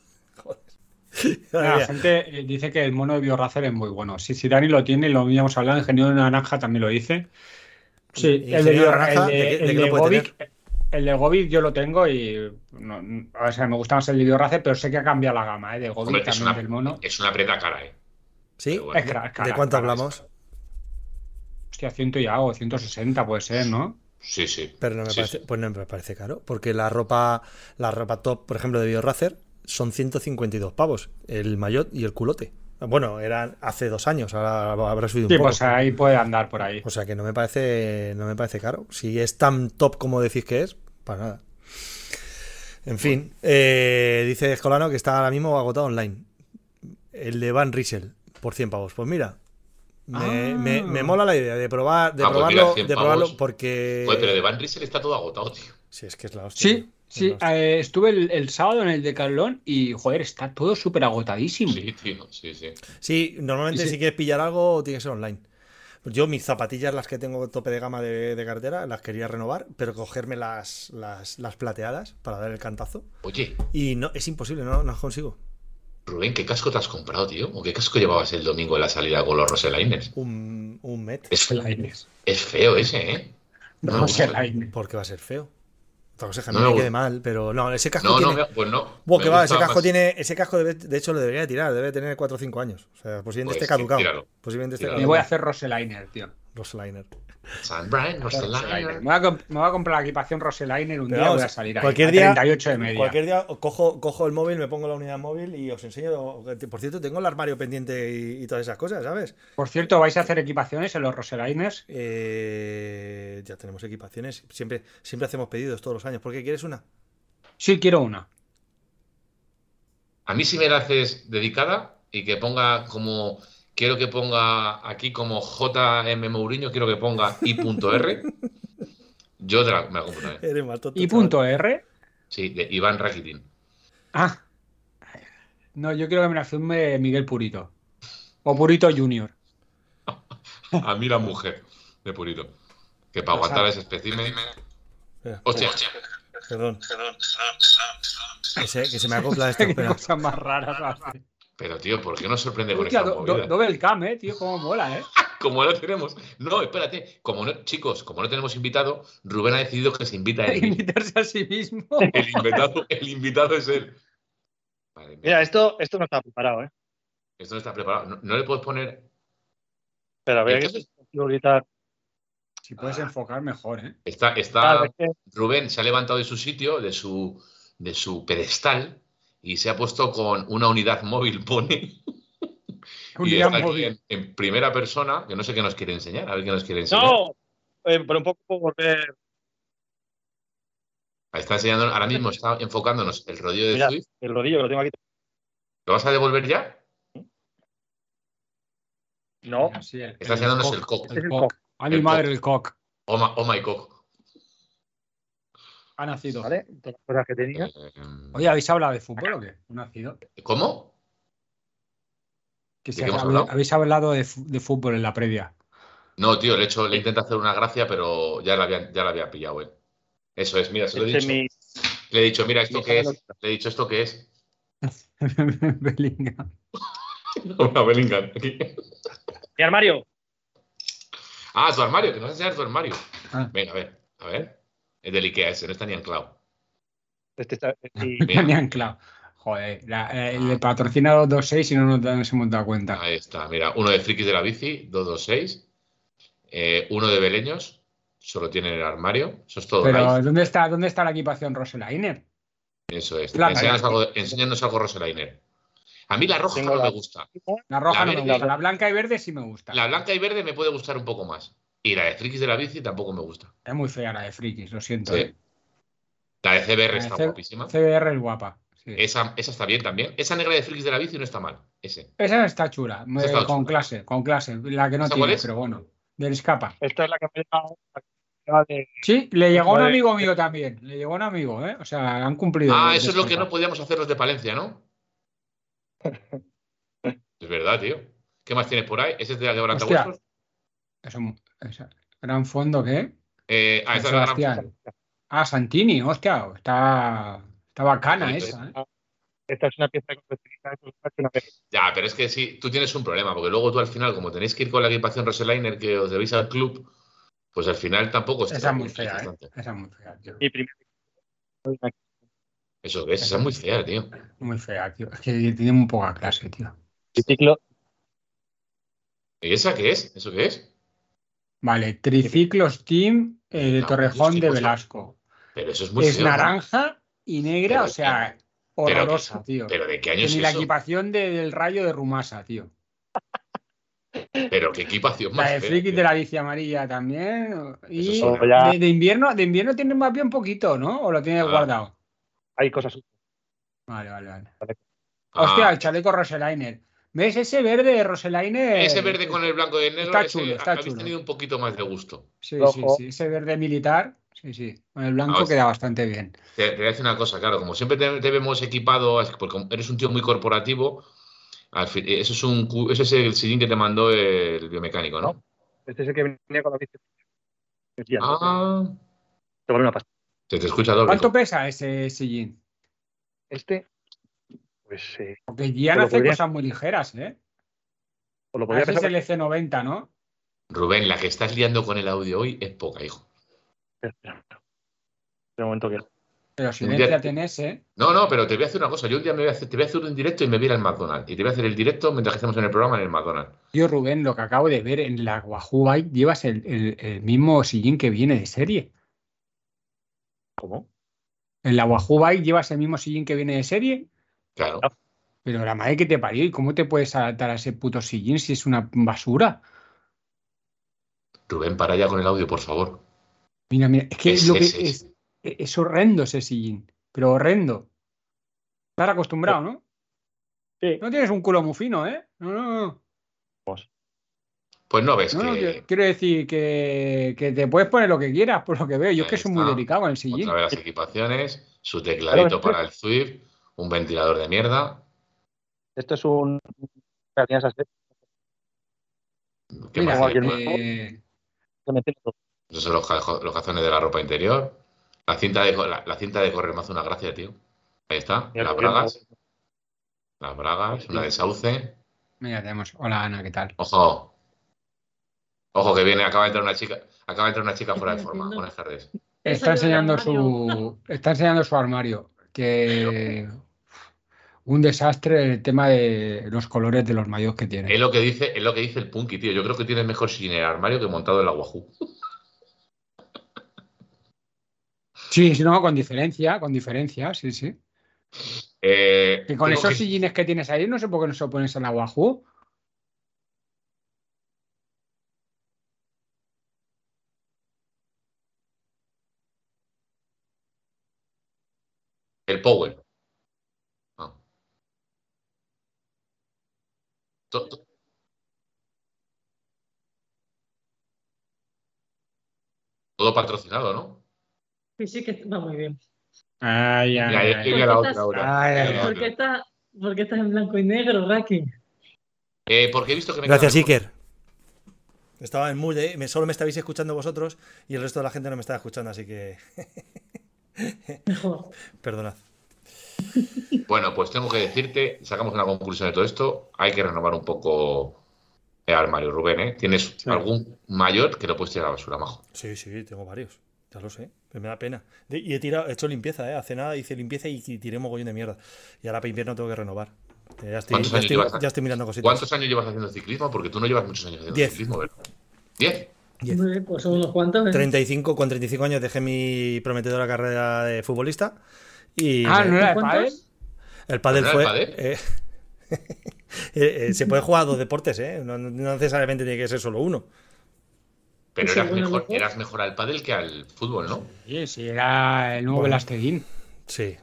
La gente eh, dice que el mono de Biorracer es muy bueno. Si, si Dani lo tiene, lo habíamos hablado, el ingeniero de naranja también lo dice. Sí, el de, Biorracer, el de, el de Gobi yo lo tengo y a ver, me gusta más el de Biorace, pero sé que ha cambiado la gama, ¿eh? De Gobi también una, del mono. Es una preta cara, ¿eh? ¿Sí? ¿De cuánto hablamos? Hostia, ciento y algo, 160 puede ser, ¿no? Sí, sí. Pero no me parece, pues no me parece caro, porque la ropa, la ropa top, por ejemplo, de BioRacer son 152 pavos, el maillot y el culote. Bueno, eran hace dos años, ahora habrá subido un sí, poco. pues ahí puede andar por ahí. O sea que no me parece, no me parece caro. Si es tan top como decís que es, para nada. En fin, eh, dice Escolano que está ahora mismo agotado online. El de Van Riesel, por 100 pavos. Pues mira, me, ah. mola la idea de probar de ah, pues probarlo, de probarlo porque. pero de Van Riesel está todo agotado, tío. Sí, es que es la hostia. Sí, sí, eh, estuve el, sábado en el de Carlón y, joder, está todo súper agotadísimo. Sí, tío, sí, sí. Sí, normalmente si quieres pillar algo tiene que ser online. Yo mis zapatillas, las que tengo tope de gama de, cartera, las quería renovar, pero cogerme las, las, plateadas para dar el cantazo. Oye. Y no, es imposible, no, no consigo. Rubén, ¿qué casco te has comprado, tío? ¿O qué casco llevabas el domingo en la salida con los Roselaines? Un, un Met. Es, es feo ese, ¿eh? No, Roselaines. ¿Por qué va a ser feo? A mí me quede mal, pero no, ese casco no, tiene... No, pues no. Bueno, que va, ese casco tiene... Ese casco, de hecho, lo debería tirar. Debe tener 4 o 5 años. O sea, posiblemente pues esté caducado. Posiblemente esté caducado. Y voy a hacer Roseliner, tío. Roseliner. San Brian, Roseliner. Me, voy a comprar la equipación Roseliner un día voy a salir cualquier ahí, día, 38 de media. Cualquier día cojo, cojo el móvil, me pongo la unidad móvil y os enseño. Por cierto, tengo el armario pendiente y, todas esas cosas, ¿sabes? Por cierto, ¿vais a hacer equipaciones en los Roseliners? Eh, ya tenemos equipaciones. Siempre, siempre hacemos pedidos todos los años. ¿Por qué quieres una? Sí, quiero una. A mí si me la haces dedicada y que ponga como quiero que ponga aquí como JM Mourinho, quiero que ponga I.R. Yo te la, me la compro ¿I.R? Sí, de Iván Rakitin. Ah. No, yo quiero que me la firme Miguel Purito. O Purito Junior. A mí la mujer de Purito. Que para aguantar ese espécimen. Hostia. Perdón. Que se, que se me acopla esto. Qué cosas más raras pero, tío, ¿por qué nos sorprende con esta movida? Doble cam, eh, tío, cómo mola, eh. como no tenemos. No, espérate. Como no, chicos, como no tenemos invitado, Rubén ha decidido que se invita a él. Invitarse a sí mismo. El invitado, el invitado es él. mira. esto, esto no está preparado, eh. Esto no está preparado. No, le puedes poner. Espera, voy a gritar. Si puedes enfocar mejor, ¿eh? Está, está Rubén se ha levantado de su sitio, de su, de su pedestal, y se ha puesto con una unidad móvil Pone. y está aquí en, primera persona, que no sé qué nos quiere enseñar, a ver qué nos quiere enseñar. No, eh, pero un poco volver. Está enseñando, ahora mismo está enfocándonos el rodillo de Swift. El rodillo que lo tengo aquí. ¿Lo vas a devolver ya? No. está enseñándonos el, cock. El, cock. A mi madre el cock. Oh my, oh my cock. Ha nacido. ¿Vale? Todas las cosas que tenía. Eh, Oye, ¿habéis hablado de fútbol o qué? ¿Ha nacido? ¿Cómo? Que ¿Habéis hablado de, fútbol en la previa? No, tío, le, he hecho, le intento hacer una gracia, pero ya la había, ya la había pillado él. Eso es, mira, se lo he dicho. Le he dicho, mira, ¿esto qué es? Le he dicho, ¿esto qué es? Bellingham. Una Bellingham. Mi armario. Ah, tu armario, que nos vas a enseñar tu armario. Ah. Venga, a ver, a ver. Es del Ikea ese, no está ni anclado. Este está, ni anclado. Joder, el ah. patrocinado 226 y no nos, hemos dado cuenta. Ahí está, mira, uno de Frikis de la Bici, 226. Eh, uno de Beleños, solo tiene en el armario. Eso es todo. Pero, ¿dónde está, ¿dónde está la equipación Roselainer? Eso es. Enséñanos algo, enséñanos algo Roselainer. A mí la roja no me gusta. La roja no me gusta. La blanca y verde sí me gusta. La blanca y verde me puede gustar un poco más. Y la de Frikis de la bici tampoco me gusta. Es muy fea la de Frikis, lo siento. ¿eh? La de CBR está guapísima. CBR es guapa. Esa, esa, está bien también.Esa negra de Frikis de la bici no está mal. Ese. Esa está chula. con clase, con clase. La que no tiene, pero bueno. Del escapa. Esta es la que me de... Sí, le llegó un amigo mío también. Le llegó un amigo, ¿eh? O sea, han cumplido. Ah, eso es lo que no podíamos hacer los de Palencia, ¿no? es verdad, tío. ¿Qué más tienes por ahí? ¿Ese es de la de Eso, ¿Gran fondo qué? Eh, ah, Sebastián. Ah, Santini, hostia, está, está bacana esa. ¿eh? Esta es una pieza que Ya, pero es que sí, tú tienes un problema, porque luego tú al final, como tenéis que ir con la equipación Roseliner que os debéis al club, pues al final tampoco Esa es muy fea, ¿eh? Esa es muy fea, tío. Eso es, esa es muy fea, tío. Muy fea, tío. Es que tiene muy poca clase, tío. ¿Y esa qué es? ¿Eso qué es? Vale, Triciclos Team eh, de Torrejón de Velasco. Pero eso es muy Es naranja y negra, o sea, horrorosa, tío. ¿Pero de qué año es Ni la equipación del rayo de Rumasa, tío. Pero qué equipación más. La de Friki de la bici amarilla también. Y de, invierno, de invierno tiene más bien poquito, ¿no? ¿O lo tienes ah. guardado? Hay cosas. Vale, vale, vale. Hostia, el chaleco Roseliner. ¿Ves ese verde Roselaine? Ese verde con el blanco y el negro. Está chulo, está habéis tenido un poquito más de gusto. Sí, sí, sí. Ese verde militar, sí, sí. Con el blanco queda bastante bien. Te, voy a decir una cosa, claro. Como siempre te, vemos equipado, porque eres un tío muy corporativo, eso es, un, ese es el sillín que te mandó el biomecánico, ¿no? Este es el que venía con la bici. Ah. Te vale una pasta. Se te escucha doble. ¿Cuánto pesa ese sillín? Este pues, eh, Porque ya hace cosas muy ligeras, ¿eh? O lo podría es el EC90, ¿no? Rubén, la que estás liando con el audio hoy es poca, hijo. De momento que Pero silenciate en ese. No, no, pero te voy a hacer una cosa. Yo un día me voy a hacer, te voy a hacer un directo y me voy a ir al McDonald's. Y te voy a hacer el directo mientras que estemos en el programa en el McDonald's. Yo, Rubén, lo que acabo de ver en la Wahoo Bike, llevas el, el- el mismo sillín que viene de serie. ¿Cómo? En la Wahoo Bike llevas el mismo sillín que viene de serie. Claro. Pero la madre que te parió, ¿y cómo te puedes adaptar a ese puto sillín si es una basura? Rubén, para ya con el audio, por favor. Mira, mira, es que Es- lo que es- es, es horrendo ese sillín, pero horrendo. Estar acostumbrado, ¿no? Sí. No tienes un culo muy fino, ¿eh? No, no, no. Pues no ves No, no, que quiero decir que, que te puedes poner lo que delicado, por lo que veo. Yo es que Ahí soy muy delicado en el sillín. otra vez las equipaciones, su tecladito para el Swift, un ventilador de mierda. Esto es un. ¿Qué Mira, más eh. Esos son los, cajo- los cazones de la ropa interior. La cinta de, la, la cinta de correr me hace una gracia, tío. Ahí está. Mira, Las bragas. Las bragas, una de sauce. mira, tenemos. Hola Ana, ¿qué tal? Ojo. Ojo que viene, acaba de entrar una chica, acaba de entrar una chica fuera de forma. Buenas tardes. Está enseñando su. Está enseñando su armario. Que un desastre el tema de los colores de los mayos que Es tiene. lo que dice, es lo que dice el Punky, tío. Yo creo que tiene mejor sin el armario que montado en la Wahoo. Sí, sí, no, con diferencia, con diferencia, sí, sí. Eh, Que con esos que- sillines que tienes ahí, no sé por qué no se lo pones en la Wahoo. Powell. Ah. To- to- Todo patrocinado, ¿no? Sí, sí, que va muy bien. Ay, Ya, ay, ya ay. llegué a la ¿Por qué otra estás- ahora. Ay, ay. ¿Por qué, estás, ¿Por qué estás en blanco y negro, Raki? Eh, porque he visto que me Gracias. Iker. Estaba en mood, ¿eh? Me- solo me estabais escuchando vosotros y el resto de la gente no me estaba escuchando, así que Mejor. perdonad. Bueno, pues tengo que decirte, sacamos una conclusión de todo esto. Hay que renovar un poco el armario, Rubén, ¿eh? ¿Tienes algún mayor que lo puedes tirar a la basura, majo? Sí, sí, tengo varios. Ya lo sé. Pero me da pena. Y he tirado, he hecho limpieza, ¿eh? Hace nada hice limpieza y, tiré mogollón de mierda. Y ahora para invierno tengo que renovar. Eh, Ya estoy, ¿Cuántos ya años estoy- llevas? ya estoy mirando cositas. ¿Cuántos años llevas haciendo ciclismo? Porque tú no llevas muchos años haciendo Diez. ciclismo, ¿verdad? ¿Diez? Diez. Muy bien, pues son unos cuantos. ¿eh? 35, con 35 años dejé mi prometedora carrera de futbolista. Y Ah, ¿no era ¿Cuántos? pádel? el pádel ¿No era fue. el eh, eh, eh, se puede jugar a dos deportes, ¿eh? No, no necesariamente tiene que ser solo uno. Pero eras mejor, eras mejor al pádel que al fútbol, ¿no? Sí, sí, era el nuevo Bueno. Sí,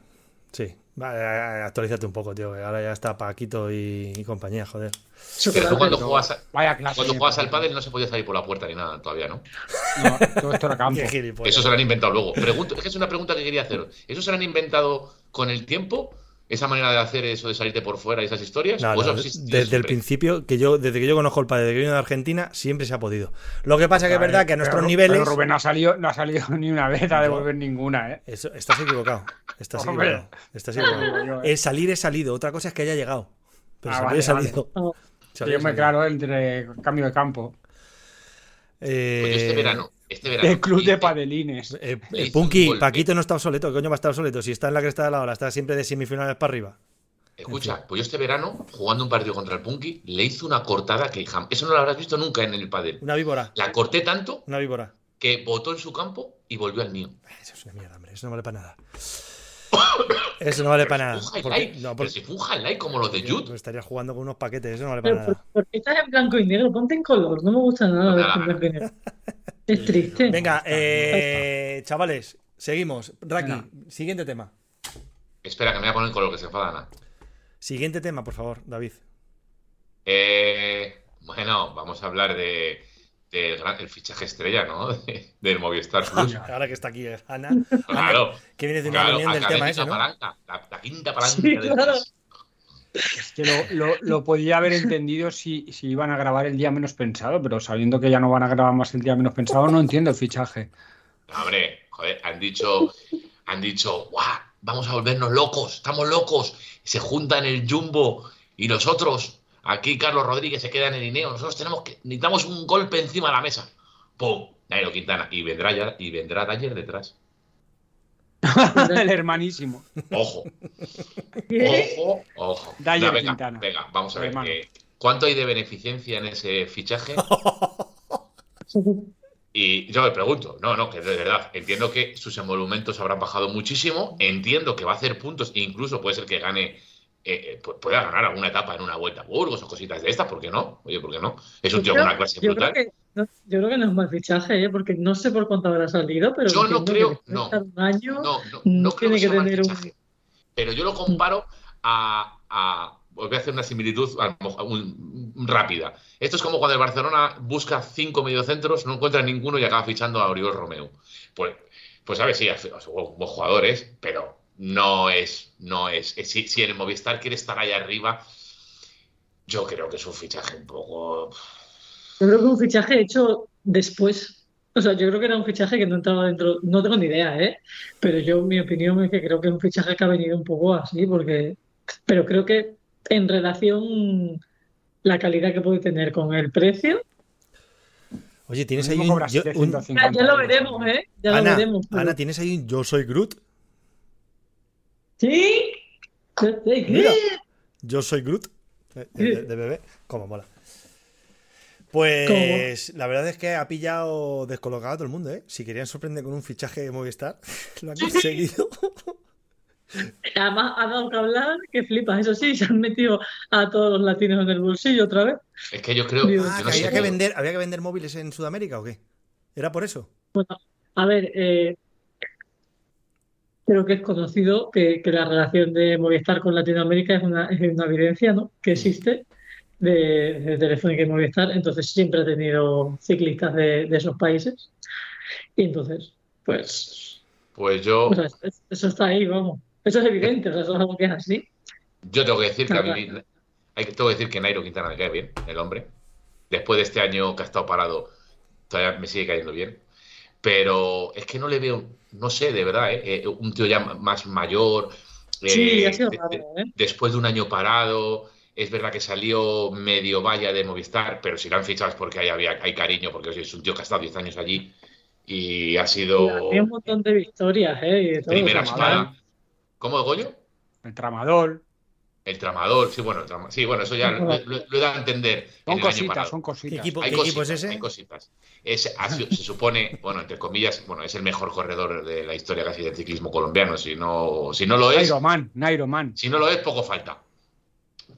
sí. Va, eh, actualízate un poco, tío. que Ahora ya está Paquito y, y compañía, joder. Pero tú cuando juegas, a- Vaya clase. cuando juegas al pádel. no se podía salir por la puerta ni nada todavía, ¿no? No, todo esto era campo. Eso se lo han inventado luego. Pregunto, es que es una pregunta que quería hacer. ¿Eso se lo han inventado con el tiempo? ¿Esa manera de hacer eso de salirte por fuera y esas historias? No, ¿O eso no, desde el principio, que yo, desde que yo conozco el padre, desde que vino de Argentina, siempre se ha podido. Lo que pasa que es verdad que a nuestros pero- niveles. pero Rubén no ha salido, no ha salido ni una vez a devolver ninguna, ¿eh? Eso, estás equivocado. Estás Hombre. equivocado. Estás equivocado. Eh. El salir es salido. Otra cosa es que haya llegado. Pero Ah, salir vale, es salido. vale. Salir Yo me salido. claro entre cambio de campo. Eh, Pues este verano, este verano. El club de padelines. eh, eh, Punky. Paquito no está obsoleto. ¿Qué coño va a estar obsoleto? Si está en la cresta de la ola, está siempre de semifinales para arriba. Escucha, pues yo este verano, jugando un partido contra el Punky, le hice una cortada que jam- eso no lo habrás visto nunca en el pádel. Una víbora. La corté tanto Una víbora. que botó en su campo y volvió al mío. Eso es una mierda, hombre. Eso no vale para nada. Eso no vale para nada. Porque, no, pero porque- si fue un highlight como los de Jude. Pues estaría jugando con unos paquetes. Eso no vale para Pero, ¿por, nada. por qué estás en blanco y negro? Ponte en color. No me gusta nada verte en blanco y negro. Es triste. Venga, eh, chavales, seguimos. Raki, Venga. siguiente tema. Espera, que me voy a poner con lo que se enfada Ana. Siguiente tema, por favor, David. Eh, bueno, vamos a hablar de, gran- el fichaje estrella, ¿no? De- del Movistar Plus. Ahora que está aquí eh, Ana, Claro, que viene de una claro, reunión del tema ese, ¿no? palanca, la, la quinta palanca Sí, del claro. Es que lo, lo- lo podía haber entendido si, si iban a grabar el día menos pensado, pero sabiendo que ya no van a grabar más el día menos pensado, no entiendo el fichaje. No, hombre, joder, han dicho, han dicho, ¡guau! Vamos a volvernos locos, estamos locos. Se juntan el Jumbo y nosotros. Aquí Carlos Rodríguez se queda en el Ineo. Nosotros tenemos que, necesitamos un golpe encima de la mesa. ¡Pum! Nairo Quintana. Y vendrá ya, y vendrá Dyer detrás. el hermanísimo. Ojo. Ojo, ojo. No, venga, Quintana. venga, vamos a ver. Eh, ¿Cuánto hay de beneficencia en ese fichaje? Y yo me pregunto, no, no, que de verdad, entiendo que sus emolumentos habrán bajado muchísimo, entiendo que va a hacer puntos, e incluso puede ser que gane, eh, eh, pu- pueda ganar alguna etapa en una vuelta a Burgos o cositas de estas, ¿por qué no? Oye, ¿por qué no? Es un tío con una clase yo, creo brutal. que, no, yo creo que no es mal fichaje, ¿eh? porque no sé por cuánto habrá salido, pero Yo no creo- no. un año No, no, mm, no creo tiene que que sea mal tener un-. Pero yo lo comparo a, a- voy a hacer una similitud a un- un- rápida. Esto es como cuando el Barcelona busca cinco mediocentros, no encuentra ninguno y acaba fichando a Oriol Romeu. Pues, pues sabes, sí, son buenos jugadores, pero no es, no es. es- si, si el Movistar quiere estar ahí arriba, yo creo que es un fichaje un poco. Yo creo que un fichaje hecho después. O sea, yo creo que era un fichaje que no entraba dentro. No tengo ni idea, ¿eh? Pero yo, mi opinión es que creo que es un fichaje que ha venido un poco así, porque. Pero creo que en relación la calidad que puede tener con el precio, Oye, tienes Lo ahí un, yo- un- 750 ya, ya lo veremos, ¿eh? Ya lo Ana, veremos. pero- Ana, tienes ahí un Yo soy Groot. ¿Sí? ¿Qué? ¿Qué? Mira. Yo soy Groot. eh, De, de bebé. Como mola. Pues la verdad es que ha pillado descolocado a todo el mundo, ¿eh? Si querían sorprender con un fichaje de Movistar, lo han conseguido. Además, ha dado que hablar, que flipas. Eso sí, se han metido a todos los latinos en el bolsillo otra vez. Es que yo creo. Yo Ah, no que había que vender, había que vender móviles en Sudamérica o qué? ¿Era por eso? A ver, eh, creo que es conocido que, que la relación de Movistar con Latinoamérica es una, es una evidencia, ¿no? que existe de, de Telefónica y Movistar. Entonces siempre ha tenido ciclistas de, de esos países. Y entonces, pues, Pues yo. o sea, es- eso está ahí, vamos. Eso es evidente, o sea, eso es algo que es así. Yo tengo que decir que a mí hay tengo que decir que Nairo Quintana me cae bien, el hombre. Después de este año que ha estado parado, todavía me sigue cayendo bien. Pero es que no le veo, no sé, de verdad, ¿eh? Eh, un tío ya más mayor. Sí, eh, ha sido de- raro, de- ¿eh? después de un año parado, es verdad que salió medio valla de Movistar, pero si lo han fichado es porque hay, había, hay cariño, porque es un tío que ha estado 10 años allí y ha sido Hay un montón de victorias, ¿eh? Todo, primera espada. ¿Cómo, Goyo? El tramador. El tramador, sí, bueno, trama- sí, bueno, eso ya lo, lo- lo he dado a entender en Son año cositas, son ¿Qué cositas. equipo, Hay qué equipo es cositas, ese? hay cositas. Es- se supone, bueno, entre comillas, bueno, es el mejor corredor de la historia casi del ciclismo colombiano. Si no, si no lo es, Nairo Man, Nairo Man. si no lo es, poco falta.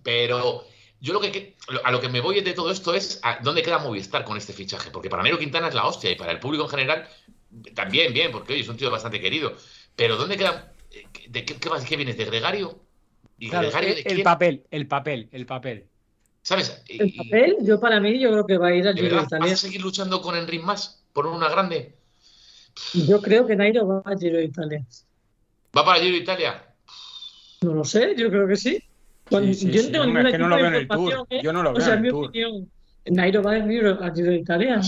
Pero yo lo que, a lo que me voy de todo esto es a dónde queda Movistar con este fichaje. Porque para Nairo Quintana es la hostia y para el público en general también, bien, porque oye, es un tío bastante querido. Pero ¿dónde queda? eh, ¿De qué, qué, vas- qué vienes? ¿De Gregario? ¿Y Claro, Gregario el, de el quién? papel, el papel, el papel. ¿Sabes? El Y- papel, yo para mí, yo creo que va a ir al ¿De Giro de verdad Italia. vas a seguir luchando con Enric más por una grande? Yo creo que Nairo va al Giro de Italia. ¿Va para Giro de Italia? No lo sé, yo creo que sí. Cuando- Sí, sí, yo sí, no tengo hombre, ningún es que no lo veo en el Tour. ¿eh? Yo no lo O veo sea, en en el mi Tour. opinión, Nairo va al Giro, al Giro de Italia. A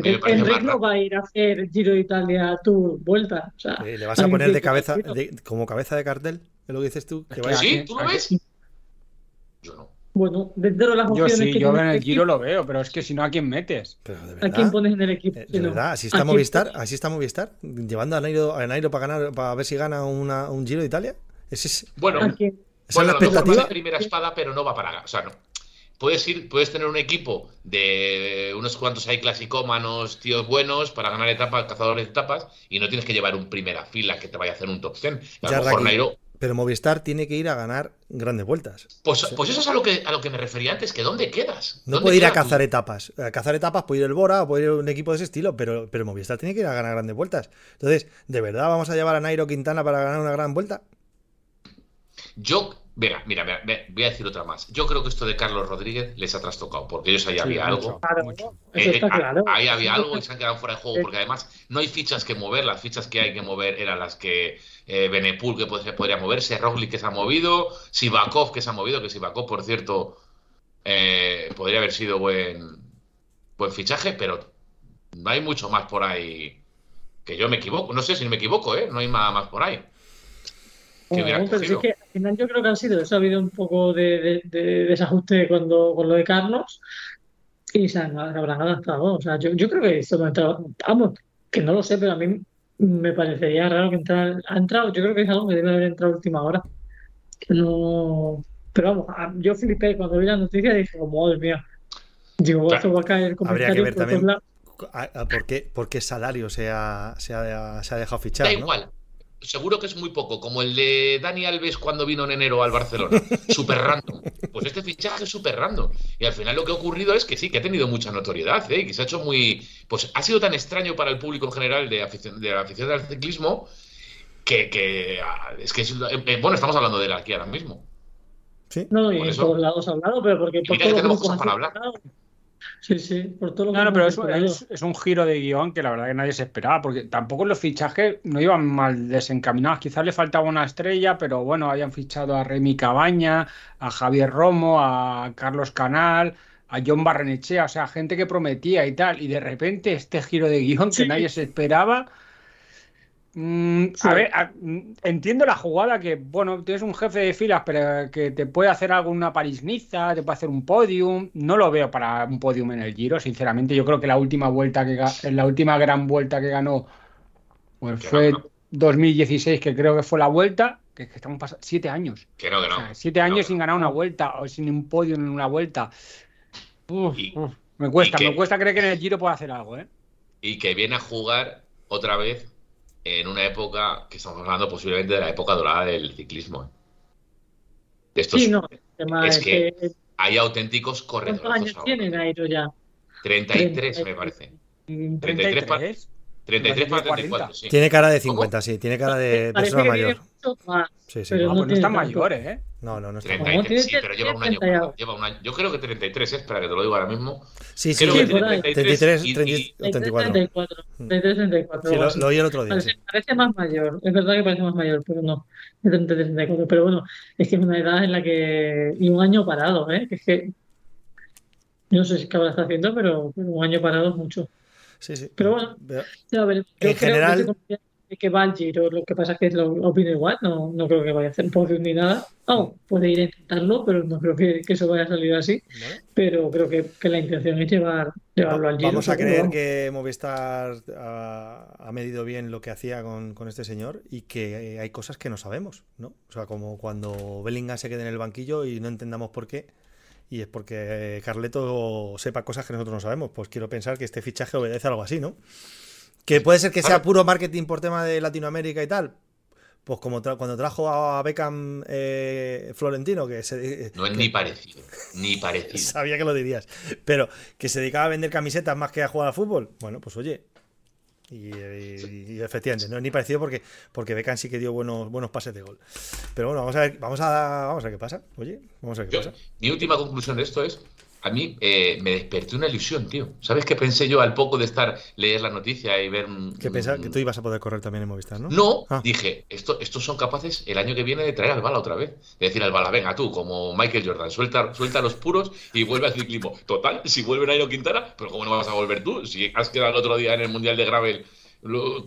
parece Enric más no va a ir a hacer Giro de Italia Tour vuelta. O sea, Eh, ¿Le vas a poner de cabeza, de- como cabeza de cartel? ¿Es lo que dices tú? Que Es vaya- ¿Sí? ¿Tú lo ves? Yo no. Bueno, dentro de las Yo opciones sí, que yo en el Giro lo veo, pero es que si no, ¿a quién metes? Pero de ¿a quién pones en el equipo? Eh, De verdad, así ¿a está Movistar, así está Movistar, llevando a Nairo, a Nairo para ganar, para ver si gana una- un Giro de Italia. Ese es, Bueno, ¿A quién? esa bueno, es a la lo mejor va expectativa. primera espada, pero no va para. O sea, no. Puedes ir, puedes tener un equipo de unos cuantos hay clasicómanos, tíos buenos para ganar etapas, cazadores de etapas, y no tienes que llevar un primera fila que te vaya a hacer un top 10. A Ya, lo mejor Raki. Nairo. Pero Movistar tiene que ir a ganar grandes vueltas. Pues, pues eso es a lo que a lo que me refería antes, que ¿dónde quedas? No ¿Dónde puede ir a cazar etapas. A cazar etapas puede ir el Bora, puede ir un equipo de ese estilo, pero, pero Movistar tiene que ir a ganar grandes vueltas. Entonces, ¿de verdad vamos a llevar a Nairo Quintana para ganar una gran vuelta? Yo, mira, mira, mira, voy a decir otra más. Yo creo que esto de Carlos Rodríguez les ha trastocado, porque ellos ahí Sí, había mucho, algo. Claro, mucho. eso Eh, está eh, claro. Ahí había algo y se han quedado fuera de juego, porque además no hay fichas que mover. Las fichas que hay que mover eran las que eh, Benepul que pod- podría moverse, Roglic que se ha movido, Sivakov que se ha movido, que Sivakov, por cierto, eh, podría haber sido buen, buen fichaje, pero no hay mucho más por ahí que yo me equivoco. No sé si me equivoco, ¿eh? No hay nada más por ahí. que hubiera Bueno, pero que final yo creo que han sido eso, ha habido un poco de, de- de desajuste cuando, con lo de Carlos y se, han- habrán adaptado. O sea, yo, yo creo que esto no entraba, vamos, que no lo sé, pero a mí me parecería raro que entrara. Ha entrado, yo creo que es algo que debe haber entrado a última hora. No. Pero vamos, yo flipé cuando vi la noticia y dije, oh, madre mía. Digo, esto va a caer Habría que ver también por qué, por qué salario se ha, se ha, se ha dejado fichar. Da igual, seguro que es muy poco, como el de Dani Alves cuando vino en enero al Barcelona. Súper random. Pues este fichaje es súper random. Y al final lo que ha ocurrido es que sí, que ha tenido mucha notoriedad, ¿eh? que se ha hecho muy. Pues ha sido tan extraño para el público en general de, afición, de la afición del ciclismo que, ah, es que. Eh, eh, bueno, estamos hablando de él aquí ahora mismo. Sí. No, y en todos lados ha hablado, pero porque. Por que tenemos cosas para hablar. Sí, sí, por todo lo que. No, pero es, un giro de guion que la verdad que nadie se esperaba, porque tampoco los fichajes no iban mal desencaminados. Quizás le faltaba una estrella, pero bueno, habían fichado a Remy Cabaña, a Javier Romo, a Carlos Canal, a John Barrenechea, o sea, gente que prometía y tal. Y de repente este giro de guion que nadie se esperaba Mm, a ver, mm, entiendo la jugada que, bueno, tienes un jefe de filas, pero que te puede hacer alguna París-Niza, te puede hacer un podium. No lo veo para un podium en el Giro, sinceramente. Yo creo que la última vuelta que la última gran vuelta que ganó pues fue 2016, que creo que fue la vuelta, que, estamos pasando siete años. Que no, que no. siete años sin ganar una vuelta o sin un podium en una vuelta. me cuesta, me cuesta creer que en el Giro pueda hacer algo, ¿eh? Y que viene a jugar otra vez en una época que estamos hablando posiblemente de la época dorada del ciclismo. ¿eh? De estos, sí, no, es, que, hay auténticos corredores. ¿Cuántos años tienen Airo ya? 33, me parece. 33, para, 33 para 34, sí. Tiene cara de 50, sí, tiene cara de persona mayor. Sí, sí. Pero no, pues no están mayores, ¿eh? No, no, no está 33, sí, pero lleva un, año, lleva un año. Yo creo que 33 es, para que te lo digo ahora mismo. Sí, sí, creo sí, que 33, 33, y, 34. 34. 33, 34. Sí, lo, lo, oí el otro día. Parece, sí. parece, más mayor. Es verdad que parece más mayor, pero no. 33, 34. Pero bueno, es que es una edad en la que. Y un año parado, ¿eh? Que es que. No sé si qué está haciendo, pero un año parado es mucho. Sí, sí. Pero bueno, ya a ver, yo en creo general, que que va al Giro, lo que pasa es que lo opino igual, no, no creo que vaya a hacer podium ni nada. Oh, puede ir a intentarlo, pero no creo que, que eso vaya a salir así. ¿Vale? Pero creo que, que, la intención es llevar, llevarlo al Giro. Vamos a creer que Movistar ha, ha, medido bien lo que hacía con, con, este señor y que hay cosas que no sabemos, ¿no? O sea, como cuando Bellingham se quede en el banquillo y no entendamos por qué y es porque Carleto sepa cosas que nosotros no sabemos. Pues quiero pensar que este fichaje obedece a algo así, ¿no? Que puede ser que sea puro marketing por tema de Latinoamérica y tal. Pues como tra cuando trajo a Beckham eh, Florentino, que se. No es que, ni parecido, ni parecido. Sabía que lo dirías. Pero que se dedicaba a vender camisetas más que a jugar al fútbol. Bueno, pues oye. Y, y, y efectivamente, no es ni parecido porque, porque Beckham sí que dio buenos, buenos pases de gol. Pero bueno, vamos a ver, vamos a, vamos a ver qué pasa. Oye, vamos a ver qué Yo, pasa. Mi última conclusión de esto es a mí eh, me desperté una ilusión, tío. ¿Sabes qué pensé yo al poco de estar, leer la noticia y ver... Que pensaba que tú ibas a poder correr también en Movistar, ¿no? No, ah. dije, esto, estos son capaces el año que viene de traer al Bala otra vez. De decir al Bala, venga tú, como Michael Jordan, suelta, suelta los puros y vuelve al ciclismo. Total, si vuelve Nairo Quintana, pero ¿cómo no vas a volver tú? Si has quedado el otro día en el Mundial de Gravel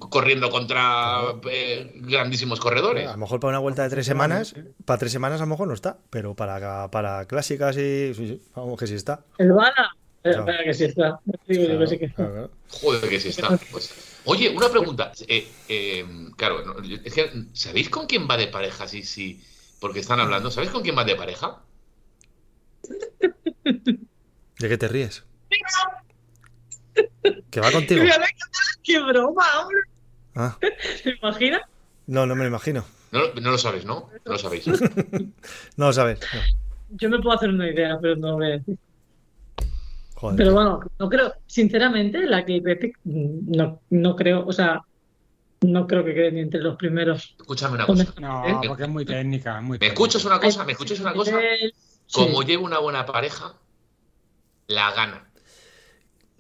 corriendo contra eh, grandísimos corredores. A lo mejor para una vuelta de tres semanas, para tres semanas a lo mejor no está, pero para, para clásicas y sí, sí, vamos que sí está. El Bala, claro. espera que sí está. Digo claro, yo que sí que está. Claro. Joder, que sí está. Pues, oye, una pregunta. Eh, eh, claro, es que, ¿sabéis con quién va de pareja? Sí, sí, porque están hablando. ¿Sabéis con quién va de pareja? ¿De qué te ríes? Que va contigo. ¡Qué broma, hombre! Ah. ¿Te imaginas? No, no me lo imagino. No, no lo sabéis, ¿no? No lo sabéis. no lo sabes. No. Yo me puedo hacer una idea, pero no lo voy a decir. Joder. Pero bueno, no creo, sinceramente, la que Epic no, no creo, o sea, no creo que quede ni entre los primeros. Escúchame una cosa. No, porque es muy técnica. Muy ¿Me escuchas una cosa? ¿Me escuchas una cosa? Como llevo una buena pareja, la gana.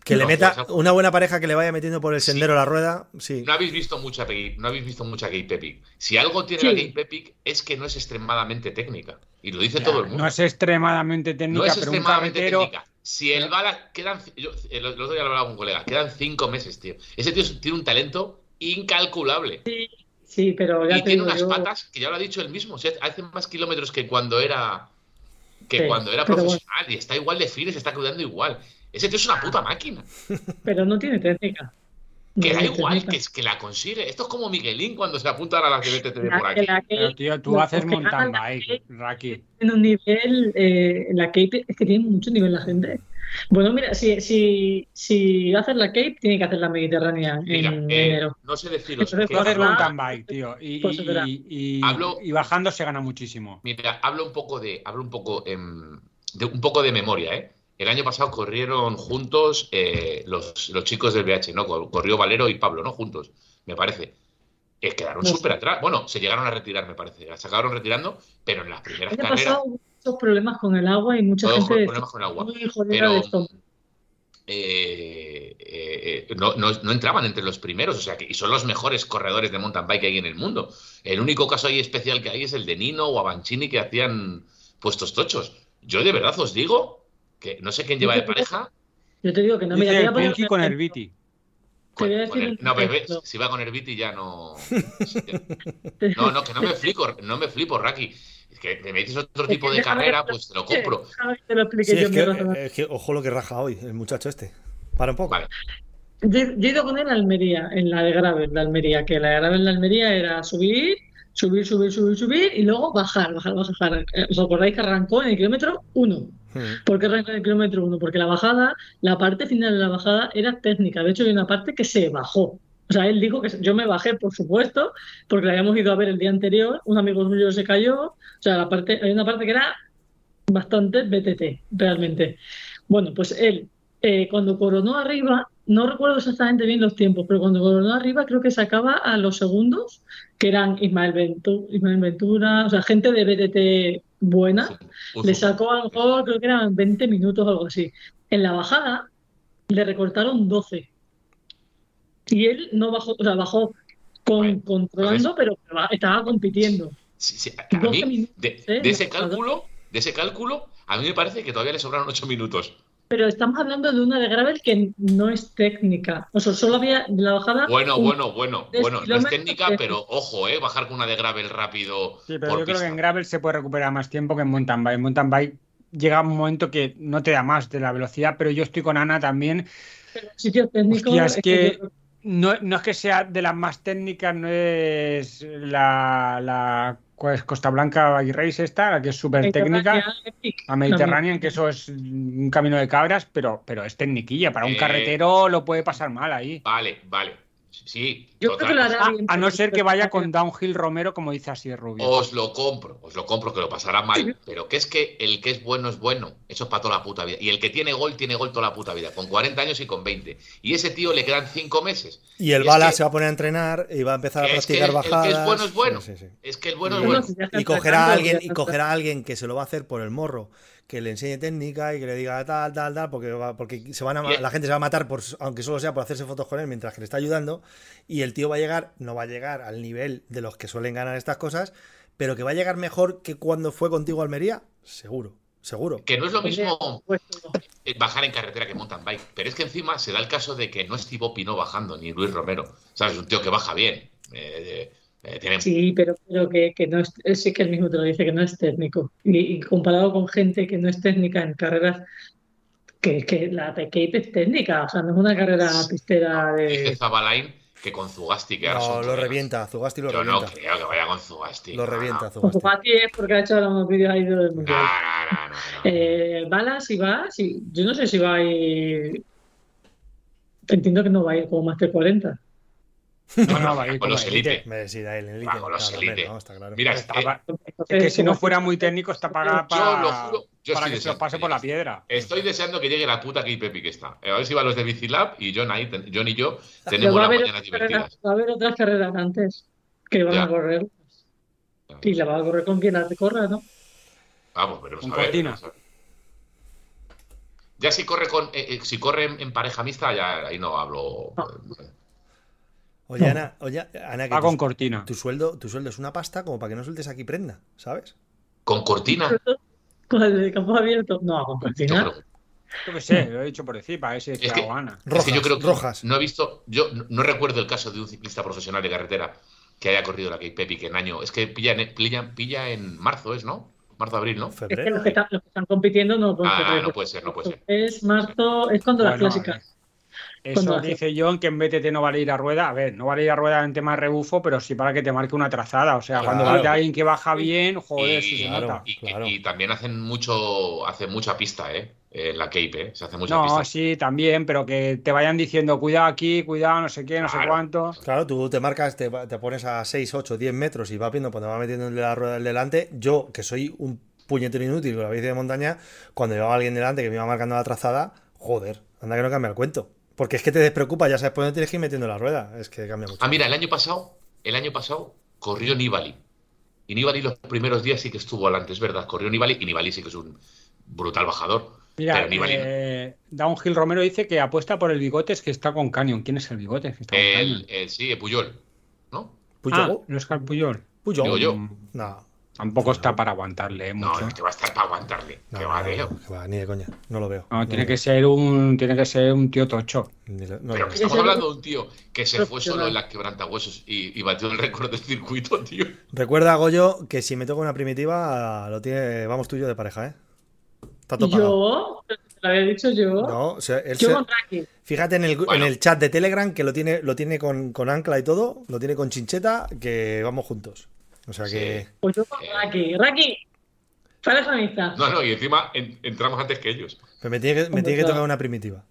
Que le meta una buena pareja que le vaya metiendo por el sendero sí. la rueda. Sí. No habéis visto mucha no habéis visto mucha Game Epic. Si algo tiene sí. la Game Epic es que no es extremadamente técnica. Y lo dice ya, todo el mundo. No es extremadamente técnica, no es pero extremadamente un carretero... técnica. Si el bala quedan yo, el otro día lo hablaba con un colega, quedan cinco meses, tío. Ese tío tiene un talento incalculable. Sí, sí pero ya y tiene unas yo... patas que ya lo ha dicho él mismo, o sea, hace más kilómetros que cuando era que sí, cuando era profesional bueno. y está igual de fines, está cuidando igual. Ese tío es una puta máquina. Pero no tiene técnica. Que da igual, que que la consigue. Esto es como Miguelín cuando se apunta a la que por aquí. Pero tío, tú haces mountain bike, Raki. En un nivel, eh, la Cape es que tiene mucho nivel la gente. Bueno, mira, si, si, si haces la Cape, tiene que hacer la Mediterránea mira, en eh, enero. No sé deciros. Entonces, hacer mountain bike, tío. Y, Pues y, y, Hablo- y bajando se gana muchísimo. Mira, hablo un poco de, hablo un poco, em, de un poco de memoria, ¿eh? El año pasado corrieron juntos eh, los, los chicos del BH, ¿no? Cor- Corrió Valero y Pablo, ¿no? Juntos, me parece. Eh, quedaron súper atrás. Bueno, se llegaron a retirar, me parece. Se acabaron retirando, pero en las primeras El año carreras, pasado muchos problemas con el agua y mucha gente problemas con el agua. muy Pero- de eh, eh, eh, no, no- no entraban entre los primeros, o sea, que y son los mejores corredores de mountain bike que hay en el mundo. El único caso ahí especial que hay es el de Nino o Avancini que hacían puestos tochos. Yo de verdad os digo que no sé quién lleva de pareja. Yo te digo que no, mira, Dice te voy a poner Pinky con el. Viti. Con- con el- no, bebé, si va con el Viti ya no. No, no, que no me flipo, no me flipo, Raki. Es que me dices otro tipo de carrera, pues te lo compro. Te lo Sí, es que, es que ojo lo que raja hoy, el muchacho este. Para un poco. Vale. Yo, yo he ido con él a Almería, en la de Gravel de Almería, que la de Gravel de Almería era subir, subir, subir, subir, subir y luego bajar, bajar, bajar. Eh, ¿Os acordáis que arrancó en el kilómetro 1? Mm. ¿Por qué arrancó en el kilómetro 1? Porque la bajada, la parte final de la bajada era técnica. De hecho, hay una parte que se bajó. O sea, él dijo que yo me bajé, por supuesto, porque la habíamos ido a ver el día anterior. Un amigo suyo se cayó. O sea, la parte, hay una parte que era bastante BTT, realmente. Bueno, pues él, eh, cuando coronó arriba, no recuerdo exactamente bien los tiempos, pero cuando coronó arriba creo que sacaba a los segundos, que eran Ismael Ventura, Ismael Ventura o sea, gente de BTT buena. Le sacó a lo mejor, creo que eran 20 minutos o algo así. En la bajada le recortaron 12. Y él no bajó, o sea, bajó con, controlando, pero estaba compitiendo. Sí, sí, a- a 12 mí, minutos, de, ¿eh? de ese cálculo, de ese cálculo, a mí me parece que todavía le sobraron ocho minutos. Pero estamos hablando de una de gravel que no es técnica. O sea, solo había de la bajada. Bueno, bueno, bueno, bueno, no es técnica, pero ojo, eh, bajar con una de gravel rápido Sí, pero por yo creo que en gravel se puede recuperar más tiempo que en mountain bike. En mountain bike llega un momento que no te da más de la velocidad, pero yo estoy con Ana también. sitios técnicos. Hostia, es que yo- no, no es que sea de las más técnicas, no es la, la ¿cuál es? Costa Blanca Bike Race esta, la que es súper técnica. La Mediterránea, que eso es un camino de cabras, pero, pero es tecniquilla. Para un Eh. carretero lo puede pasar mal ahí. Vale, vale. Sí, Yo total. creo que lo hará A, bien, a no ser que vaya con Downhill Romero, como dice así Rubio. Os lo compro, os lo compro, que lo pasará mal. Pero que es que el que es bueno es bueno. Eso es para toda la puta vida. Y el que tiene gol, tiene gol toda la puta vida. Con 40 años y con 20. Y ese tío le quedan 5 meses. Y el Bala que- se va a poner a entrenar y va a empezar a practicar el- el que bajadas. es bueno es bueno. Sí, sí, sí. Es que el bueno es No, bueno. Y cogerá a alguien, y cogerá a alguien que se lo va a hacer por el morro, que le enseñe técnica y que le diga tal, tal, tal, porque, va- porque se van a, la gente se va a matar, por, aunque solo sea por hacerse fotos con él mientras que le está ayudando, y el tío va a llegar, no va a llegar al nivel de los que suelen ganar estas cosas, pero que va a llegar mejor que cuando fue contigo a Almería, seguro, seguro. Que no es lo mismo eh, bajar en carretera que mountain bike. Pero es que encima se da el caso de que no es Thibaut Pinot bajando, ni Luis Romero. ¿Sabes? Un tío que baja bien. Eh, eh, Sí, pero, pero que, que no es, sí que el mismo te lo dice, que no es técnico. Y, y comparado con gente que no es técnica en carreras, que, que la de Cape es técnica, o sea, no es una carrera pistera Dice de... Zabalain que con Zugasti, que ahora No, son lo revienta, Zugasti lo Yo no revienta. creo que vaya con Zugasti. Lo No, revienta, no. Con Zugasti. Fugatti es porque ha hecho ahora unos vídeos ahí del No, mundial. no, no, no, no. Eh, Bala, si va, si, yo no sé si va a ir... Entiendo que no va a ir como más de 40. No, no, va a ir con los elite. elite. Me decía él, el Va con los Claro, hombre, elite. no, está claro. Mira, Estaba- eh, Es que si no fuera muy técnico, está pagada Yo lo para, juro, yo para que se lo deseando pase que por la piedra. Estoy deseando que llegue la puta Kate Pepi que está. A ver si van los de Bicilab y John, ahí, John y yo Pero tenemos va a las haber, mañanas otras carreras, divertidas. va a haber otras carreras antes que van Ya. a correr. Y la va a correr con quien la corra, ¿no? Vamos, veremos Con a ver. a. Ya si corre con eh, eh, si corre en, en pareja mixta, ya ahí no hablo. Oye, No. Ana, oye, Ana, que Va tu- con cortina. tu sueldo, tu sueldo es una pasta como para que no sueltes aquí prenda, ¿sabes? Con cortina. Con el de campo abierto. No, con cortina. Yo qué sé, lo he dicho por decir, para si Es que hago gana. es que yo Rojas, creo que rojas. no he visto, yo no, no recuerdo el caso de un ciclista profesional de carretera que haya corrido la Cape Pepi que en año. Es que pilla en, pilla, pilla en marzo, ¿es, no? Marzo-abril, ¿no? Es que Febrero. los que, están, los que están compitiendo no pueden Ah, no puede ser, no puede ser. Es marzo, es cuando las clásicas. Eso dice John que en BTT no vale ir a rueda. A ver, no vale ir a rueda en tema de rebufo, pero sí para que te marque una trazada. O sea, cuando vas de alguien que baja bien, joder, si se nota. Y, también hacen mucho, hacen mucha pista, ¿eh? En la Cape, ¿eh? Se hace mucha no, sí, también, pero que te vayan diciendo, cuidado aquí, cuidado, no sé qué, no sé cuánto. Claro, tú te marcas, te, pones a 6, 8, 10 metros y vas viendo cuando va metiendo la rueda del delante. Yo, que soy un puñetero inútil con la bici de montaña, cuando llevaba alguien delante que me iba marcando la trazada, joder, anda que no cambia el cuento. Porque es que te despreocupa, ya sabes por dónde tienes que ir metiendo la rueda. Es que cambia mucho. Ah, mira, el año pasado, el año pasado corrió Nibali. Y Nibali los primeros días sí que estuvo adelante, es verdad. Corrió Nibali y Nibali sí que es un brutal bajador. Mira, pero Nibali... eh, Downhill Romero dice que apuesta por el Bigotes que está con Canyon. ¿Quién es el Bigotes? el, el, sí, Puyol, ¿no? ¿Puyol? Ah, no es Puyol. Puyol. Digo yo. No. Tampoco está para aguantarle ¿eh? mucho. No, es que va a estar para aguantarle. No, que va, no, va, ni de coña. No lo veo. No, tiene que ser un tiene que ser un tío tocho. Pero que estamos hablando de un tío que se fue solo en las quebrantahuesos y, y batió el récord del circuito, tío. Recuerda, Goyo, que si me toca una primitiva, lo tiene, vamos tú y yo de pareja, ¿eh? Está ¿Yo? ¿Te lo había dicho yo? No, o sea, él yo Fíjate en el, en el, chat de Telegram que lo tiene, lo tiene con, con ancla y todo, lo tiene con chincheta, que vamos juntos. O sea que. Pues yo con Raki. Raki, amistad. No, no, y encima entramos antes que ellos. Pero me tiene que, me tiene que tocar una primitiva.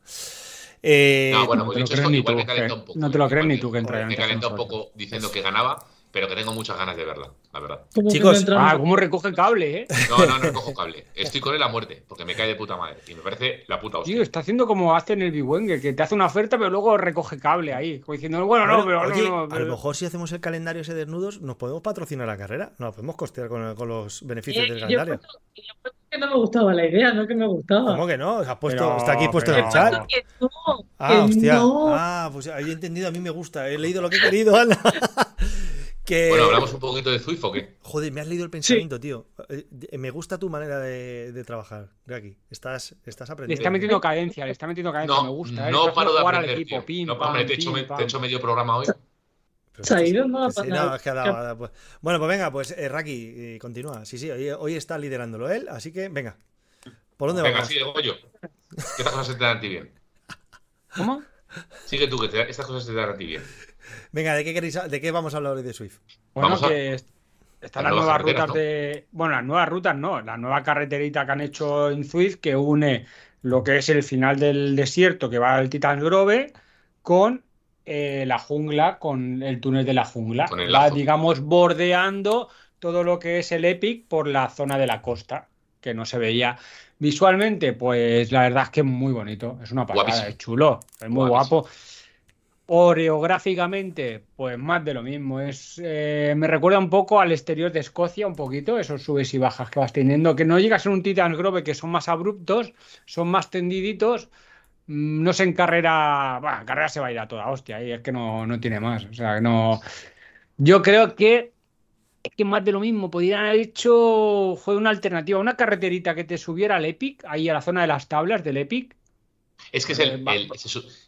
Eh, no, bueno, pues dicho esto, igual me calenta un poco. No te lo crees ni tú que entra Me calenta un poco diciendo que ganaba pero que tengo muchas ganas de verla, la verdad. Chicos, ah, ¿cómo recoge cable, eh? No, no, no recojo cable. Estoy con él a muerte, porque me cae de puta madre. Y me parece la puta hostia. Tío, está haciendo como hace en el Big que te hace una oferta, pero luego recoge cable ahí. Como diciendo, bueno, no, pero no, A lo mejor si hacemos el calendario ese desnudos, nos podemos patrocinar la carrera. No, podemos costear con, con los beneficios del calendario. Yo, que no me gustaba la idea, no que me gustaba. ¿Cómo que no? Has puesto, está aquí puesto en el chat. ah, hostia. Ah, pues había entendido, a mí me gusta. He leído lo que he querido, Ana. Bueno, hablamos un poquito de Zwift o qué? Joder, me has leído el pensamiento, tío. Eh, me gusta tu manera de, trabajar, Gaki. Estás, estás aprendiendo. Le está metiendo cadencia, le está metiendo cadencia, me gusta. ¿eh? No paro de aprender, equipo, no, pam, te, he hecho, te, he hecho, medio programa hoy. Se ha ido, no, pues, Bueno, pues venga, pues eh, Raki, eh, continúa. Sí, sí, hoy, hoy, está liderándolo él, así que venga. ¿Por dónde venga, vamos? Venga, sigue, yo. Que estas cosas se te dan a ti bien. ¿Cómo? Sigue tú, que estas cosas se te dan a ti bien. Venga, ¿de qué, ¿de qué vamos a hablar hoy de Swift? Bueno, que están las nuevas rutas de. Bueno, las nuevas rutas no, la nueva carreterita que han hecho en Swift que une lo que es el final del desierto que va al Titan Grove con eh, la jungla, con el túnel de la jungla. Va, digamos, bordeando todo lo que es el Epic por la zona de la costa, que no se veía. Visualmente, pues la verdad es que es muy bonito, es una pasada, es chulo, es muy guapo. Oreográficamente, pues más de lo mismo. Es, eh, me recuerda un poco al exterior de Escocia, un poquito, esos subes y bajas que vas teniendo, que no llega a ser un Titan Grove, que son más abruptos, son más tendiditos. Mm, no sé en carrera, bueno, en carrera se va a ir a toda hostia, y es que no, no tiene más. O sea, no. Yo creo que es que más de lo mismo. Podrían haber hecho fue una alternativa, una carreterita que te subiera al Epic, ahí a la zona de las tablas del Epic, es que es el, eh,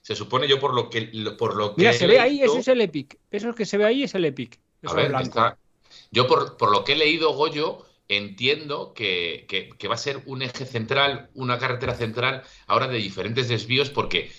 se, supone yo por lo que por lo Mira, se ve ahí, eso es el Epic. Eso que se ve ahí es el Epic. A ver, está. Yo por, por, lo que he leído, Goyo, entiendo que, que, va a ser un eje central, una carretera central, ahora de diferentes desvíos, porque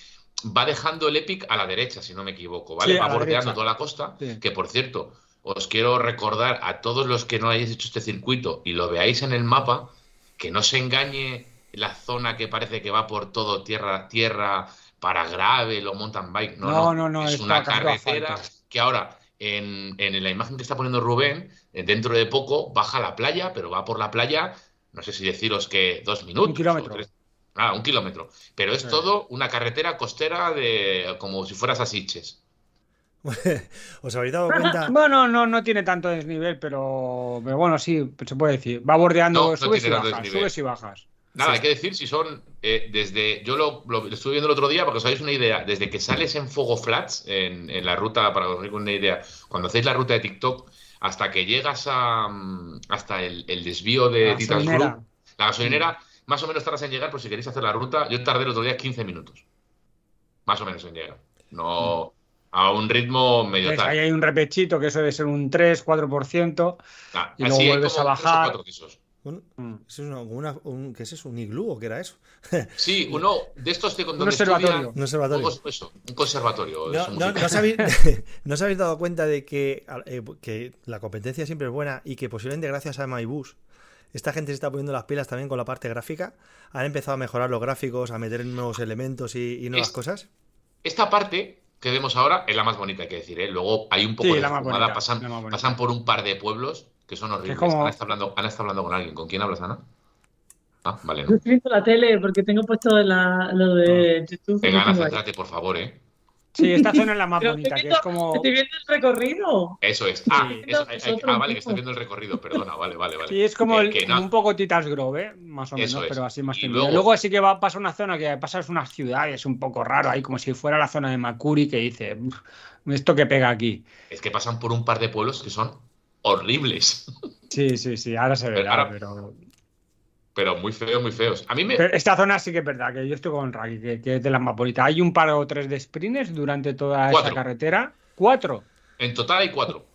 va dejando el Epic a la derecha, si no me equivoco, ¿vale? va bordeando toda la costa, que por cierto, os quiero recordar a todos los que no hayáis hecho este circuito y lo veáis en el mapa, que no se engañe la zona que parece que va por todo tierra, tierra para gravel o mountain bike. No, no, no. es una carretera que ahora, en, la imagen que está poniendo Rubén, eh, dentro de poco baja a la playa, pero va por la playa, no sé si deciros que dos minutos. Un kilómetro. Ah, un kilómetro. Pero es todo una carretera costera de como si fueras a Siches. ¿Os habéis dado cuenta? Bueno, no, no tiene tanto desnivel, pero, pero bueno, sí, se puede decir. Va bordeando, subes, y bajas, subes y bajas. Nada, hay que decir si son eh, desde. Yo lo, estuve viendo el otro día para que os hagáis una idea. Desde que sales en Fuego Flats, en, la ruta, para que os hagáis una idea, cuando hacéis la ruta de TikTok, hasta que llegas a. Mm, hasta el, desvío de Titans Group, la gasolinera, más o menos tardas en llegar, por si queréis hacer la ruta. Yo tardé el otro día 15 minutos. Más o menos en llegar. No. A un ritmo medio pues tal. Ahí hay un repechito que eso debe ser un 3, 4%. Ah, y luego vuelves a bajar. Mm. ¿eso es un, ¿Qué es eso? ¿Un iglú o qué era eso? sí, uno de estos de un observatorio. un observatorio. Eso, un conservatorio. No, no, no, os habéis, ¿no, os habéis, dado cuenta de que, eh, que, la competencia siempre es buena y que posiblemente gracias a MyBus esta gente se está poniendo las pilas también con la parte gráfica. Han empezado a mejorar los gráficos, a meter nuevos elementos y, nuevas cosas. Esta parte que vemos ahora es la más bonita, hay que decir. ¿eh? Luego hay un poco de fumada, pasan, pasan por un par de pueblos que son horribles. Ana, está hablando, Ana está hablando con alguien. ¿Con quién hablas, Ana? Ah, vale. No. Estoy viendo la tele porque tengo puesto la, lo de ah. YouTube. Venga, Ana, céntrate, por favor, ¿eh? Sí, esta zona es la más bonita, que es como. Estoy viendo el recorrido. Eso es. Ah, ah vale, que estás viendo el recorrido, perdona, vale, vale, vale. Sí, es como, un poco Titas Grove, ¿eh? más o menos, pero así más luego... luego sí que va, pasa una zona que pasa es una ciudad y es un poco raro ahí, como si fuera la zona de Makuri que dice, esto que pega aquí. Es que pasan por un par de pueblos que son horribles. Sí, sí, sí, ahora se ve, pero pero muy feos, muy feos. A mí me... esta zona sí que es verdad, que yo estoy con Raki, que, es de las más bonitas. Hay un par o tres de sprints durante toda esa carretera. ¿Cuatro? En total hay cuatro.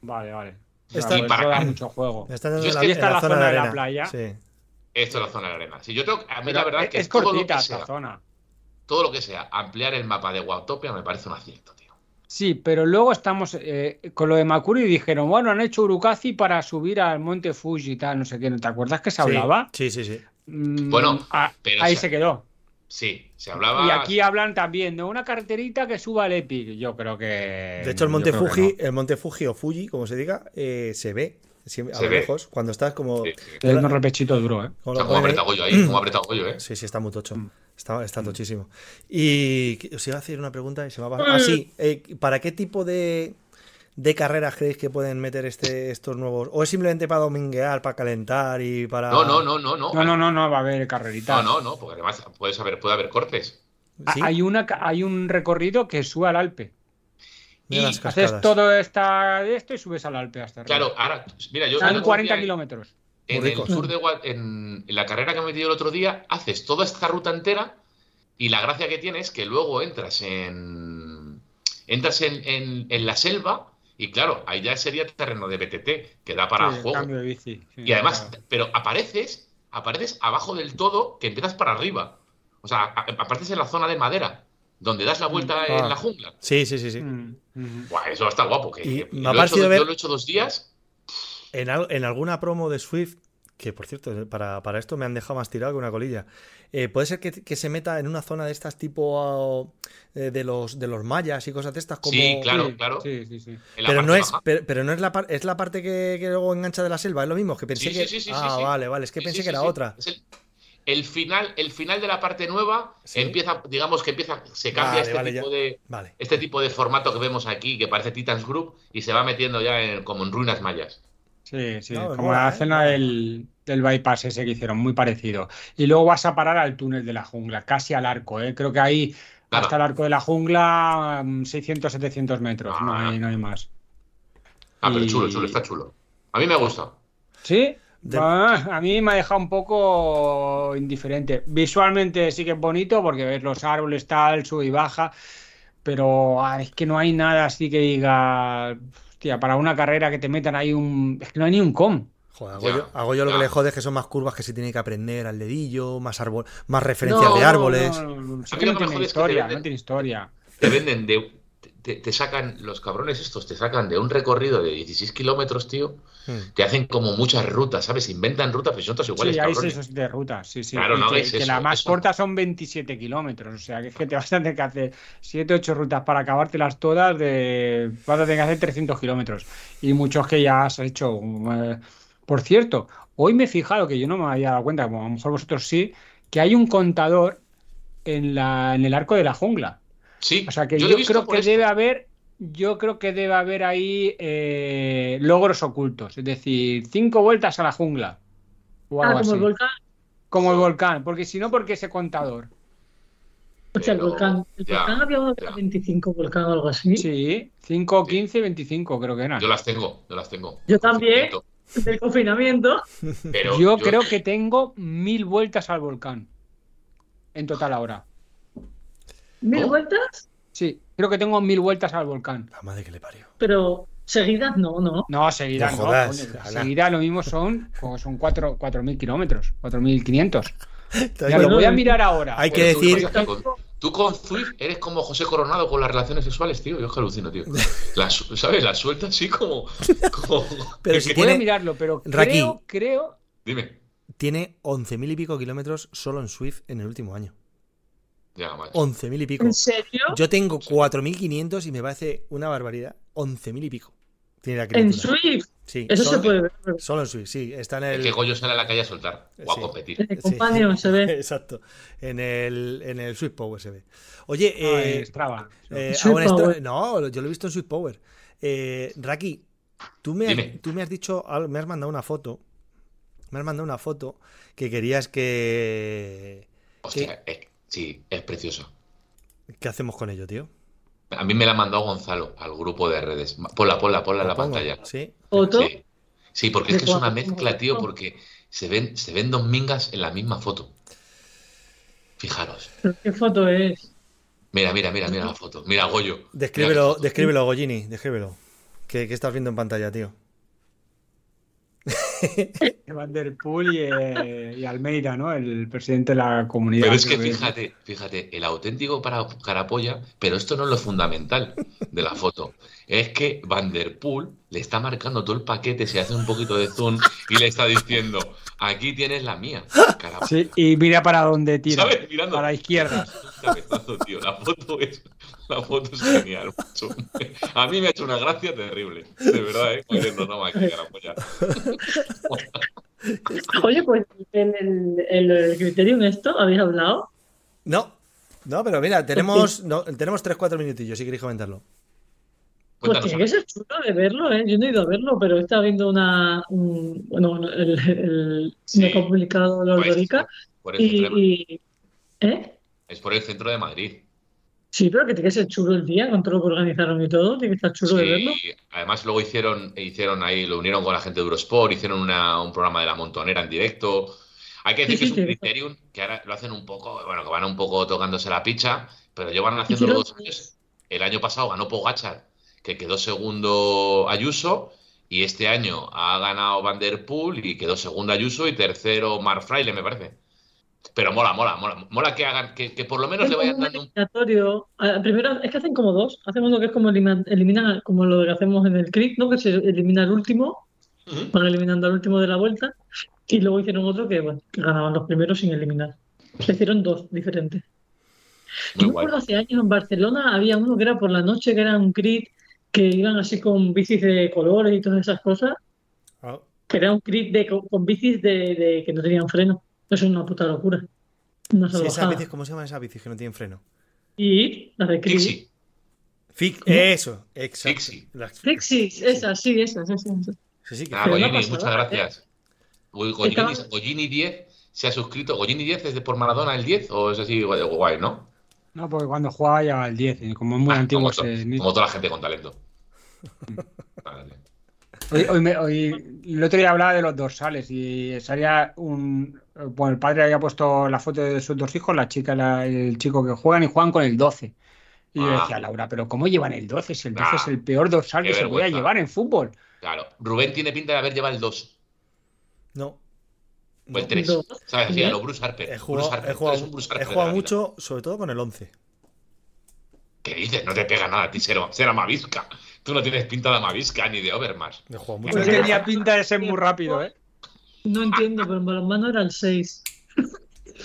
Vale, vale. Está, para... mucho juego. Está en la, esta la, zona, de, la playa. Sí. Esto es la zona de la arena. Si yo tengo, a mí la verdad es que es cortita esta zona. Todo lo que sea ampliar el mapa de Watopia me parece un acierto, tío. Sí, pero luego estamos eh, con lo de Makuri y dijeron, bueno, han hecho Urukazi para subir al monte Fuji y tal, no sé qué. ¿Te acuerdas que se hablaba? Sí, sí, sí. Mm, bueno, ah, ahí se... quedó. Sí, se hablaba. Y aquí hablan también de una carterita que suba al Epic. Yo creo que. De hecho, el monte Fuji, el monte Fuji o Fuji, como se diga, eh, se ve a lo lejos, cuando estás como. Sí, un repechito duro, ¿eh? Como, está como apretado ahí, como apretado ¿eh? Sí, sí, está muy tocho. Mm. Está, está tochísimo. Y os iba a hacer una pregunta y se me va a Ah, sí. Eh, ¿Para qué tipo de, de carreras creéis que pueden meter este, estos nuevos? ¿O es simplemente para dominguear, para calentar y para.? No, no, no, no. No, no, no, no, va a haber carreritas. No, no, no, porque además puedes haber, puede haber cortes. Hay, una, hay un recorrido que sube al Alpe. Y haces todo esta, esto y subes al Alpe hasta arriba. Claro, ahora, mira, yo. Son 40 kilómetros. En el sur de en, la carrera que me metido el otro día, haces toda esta ruta entera y la gracia que tiene es que luego entras en. Entras en, la selva y claro, ahí ya sería terreno de BTT, que da para juego. y además, pero apareces, apareces abajo del todo que empiezas para arriba. O sea, apareces en la zona de madera donde das la mm. vuelta en la jungla. Sí, sí, sí, sí. Mm, eso va a estar guapo. Que, me ha parecido ver... Yo lo he hecho dos días. En, en, alguna promo de Swift, que por cierto, para, esto me han dejado más tirado que una colilla. Eh, puede ser que, se meta en una zona de estas tipo eh, de los de los mayas y cosas de estas como. Sí, claro, claro. Sí, sí, sí. Pero no es, pero, no es la es la parte que, luego engancha de la selva, es lo mismo, que pensé que. ah, vale, vale, es que pensé que era otra el final, el final de la parte nueva empieza, digamos que empieza, se cambia este, tipo de, este tipo de formato que vemos aquí, que parece Titans Group, y se va metiendo ya en, como en ruinas mayas. Sí, sí, como la escena del, bypass ese que hicieron, muy parecido. Y luego vas a parar al túnel de la jungla, casi al arco, ¿eh? creo que ahí hasta el arco de la jungla 600, mm, 700 metros, no, hay, no hay más. Ah, pero chulo, chulo, está chulo. A mí me gusta. ¿Sí? Ah, a mí me ha dejado un poco indiferente. Visualmente sí que es bonito porque ves los árboles tal, sube y baja, pero ah, es que no hay nada así que diga, hostia, para una carrera que te metan ahí un... Es que no hay ni un com. Joder, hago, yo, lo que le jode es que son más curvas que se tiene que aprender al dedillo, más árbol, más referencias de árboles. No, no, no, tiene historia, no tiene historia. Te venden de te, sacan, los cabrones estos te sacan de un recorrido de 16 kilómetros, tío, hmm. te hacen como muchas rutas, ¿sabes? Inventan rutas, pero son todas iguales. Sí, hay seis de rutas, sí, sí. Claro, no que, que la más corta son 27 kilómetros, o sea, que es que te vas a tener que hacer 7, 8 rutas para acabártelas todas, de vas a tener que hacer 300 kilómetros. Y muchos que ya has hecho. Eh, por cierto, hoy me he fijado, que yo no me había dado cuenta, como a lo mejor vosotros sí, que hay un contador en, la, en el arco de la jungla. Sí, o sea que yo, creo que debe haber, yo creo que debe haber ahí eh, logros ocultos, es decir, cinco vueltas a la jungla. O ah, como el volcán. Como el volcán, porque si no, porque ese contador. O sea, el volcán, el volcán había 25 volcán o algo así. Sí, 5, 15, 25 creo que eran. Yo las tengo, yo las tengo. Yo también, del confinamiento. Pero yo, creo que tengo mil vueltas al volcán. En total ahora. ¿Mil vueltas? Sí, creo que tengo mil vueltas al volcán. La madre que le parió. Pero, Seguidas no, no. No, seguidas no. jodas, seguidas lo mismo son, como son 4 4.000 kilómetros, 4.500. Ya lo voy a mirar ahora. hay que Bueno, tú, decir- fíjate, con- Tú con Zwift eres como José Coronado con las relaciones sexuales, tío. Yo es que alucino, tío. ¿Sabes? Las sueltas así como. como- Pero es si que- tiene- mirarlo, pero Raki. creo, creo. Dime. Tiene 11.000 y pico kilómetros solo en Swift en el último año. Ya, macho. 11.000 y pico. ¿En serio? Yo tengo 4.500 y me parece una barbaridad. 11.000 y pico. Tiene la En. Swift. Sí, Eso solo, se puede ver. solo en Swift, sí. Está en Es el. que Goyo sale a la calle a soltar o a Sí. competir. En el Sí. Companion se ve. Exacto. En el, en el Swift Power se ve. Oye, No, eh, en Strava. eh, Swift ah, esto- no, yo lo he visto en Swift Power. Eh, Raki, tú me, Dime. tú me has dicho, me has mandado una foto. Me has mandado una foto que querías que. Hostia, es- sí, es precioso. ¿Qué hacemos con ello, tío? A mí me la mandó Gonzalo al grupo de redes. Ponla, ponla, ponla en la pantalla. Sí. ¿Foto? Sí. Sí, porque es ¿De que es una mezcla, tío, porque se ven, se ven dos mingas en la misma foto. Fijaros. ¿Pero ¿Qué foto es? Mira, mira, mira, mira la foto. Mira, Goyo. Mira Descríbelo, foto. descríbelo, Gollini, descríbelo. ¿Qué, qué estás viendo en pantalla, tío? Van der Poel y, eh, y Almeida, ¿no? El presidente de la comunidad. Pero es que fíjate, fíjate, el auténtico para carapolla, pero esto no es lo fundamental de la foto. Es que Van der Poel le está marcando todo el paquete, se hace un poquito de zoom y le está diciendo, aquí tienes la mía. carapolla". Sí, y mira para dónde tira. ¿Sabes? Mirando. Para la izquierda. Tío. La foto es, la foto es genial. macho. A mí me ha hecho una gracia terrible. De verdad, ¿eh? Cogiendo no aquí, carapolla. Oye, pues en el, en el Criterium esto, ¿habéis hablado? No, no, pero mira, tenemos, no, tenemos 3-4 minutillos si queréis comentarlo. Pues tiene que ser chulo de verlo, ¿eh? Yo no he ido a verlo, pero estaba viendo una. un- bueno, el, el, Sí. me ha publicado Pues, Lordorica por el y, y- ¿Eh? Es por el centro de Madrid. Sí, pero que tiene que ser chulo el día, con todo lo que organizaron y todo, tiene que estar chulo de verlo. Además luego hicieron, hicieron ahí, lo unieron con la gente de Eurosport, hicieron una- un programa de la montonera en directo. Hay que decir Sí, que sí, es un te- criterium que ahora lo hacen un poco, bueno, que van un poco tocándose la picha, pero llevan Hicieron- dos años. El año pasado ganó Pogachar, que quedó segundo Ayuso, y este año ha ganado Van der Poel y quedó segundo Ayuso y tercero Mark Fraile, me parece. Pero mola, mola, mola. Mola que hagan, que, que por lo menos Es le vayan un dando un eliminatorio. Ah, Primero, es que hacen como dos. Hacen uno que es como eliminar, eliminan, como lo que hacemos en el CRIC, ¿no? Que se elimina el último, van eliminando al último de la vuelta. Y luego hicieron otro que, bueno, que ganaban los primeros sin eliminar. Se hicieron dos diferentes. Muy Yo me acuerdo hace años en Barcelona había uno que era por la noche, que era un crit que iban así con bicis de colores y todas esas cosas. Ah, Que era un crit de, con, con bicis de, de que no tenían freno. Eso es una puta locura. Una sí, esas bicis, ¿Cómo se llaman esas bicis que no tienen freno? Y las de. Fic- eso, exacto. Fixie. Las- Pixies, esas, sí, esas, esas. esas. Sí, sí, que Ah, pasa muchas nada, gracias. Estaba- Gollini 10 se ha suscrito. ¿Gollini 10 es de por Maradona el 10 o es así guay, guay, no? No, porque cuando jugaba ya al 10, y como es muy Ah, antiguo. como, se- como toda la gente con talento. Vale. Hoy, hoy me- hoy- el otro día hablaba de los dorsales y salía un. Bueno, el padre había puesto la foto de sus dos hijos, la chica la- el chico que juegan y juegan con el 12. Y yo Ah. decía, Laura, ¿pero cómo llevan el 12? Si el 12 Ah, es el peor dorsal qué que se puede llevar en fútbol. Claro. Rubén tiene pinta de haber llevado el 2 No. o el No. 3. Dos. ¿Sabes? Así, a lo Bruce Harper. He Bruce jugado, Harper. he jugado- Bruce he Harper de jugado mucho, sobre todo con el 11. ¿Qué dices? No te pega nada a ti, será, será Mavisca. Tú no tienes pinta de Mavisca ni de Overmars. He jugado mucho. Tenía pinta de ser muy rápido, ¿eh? No entiendo, pero en balonmano era el 6.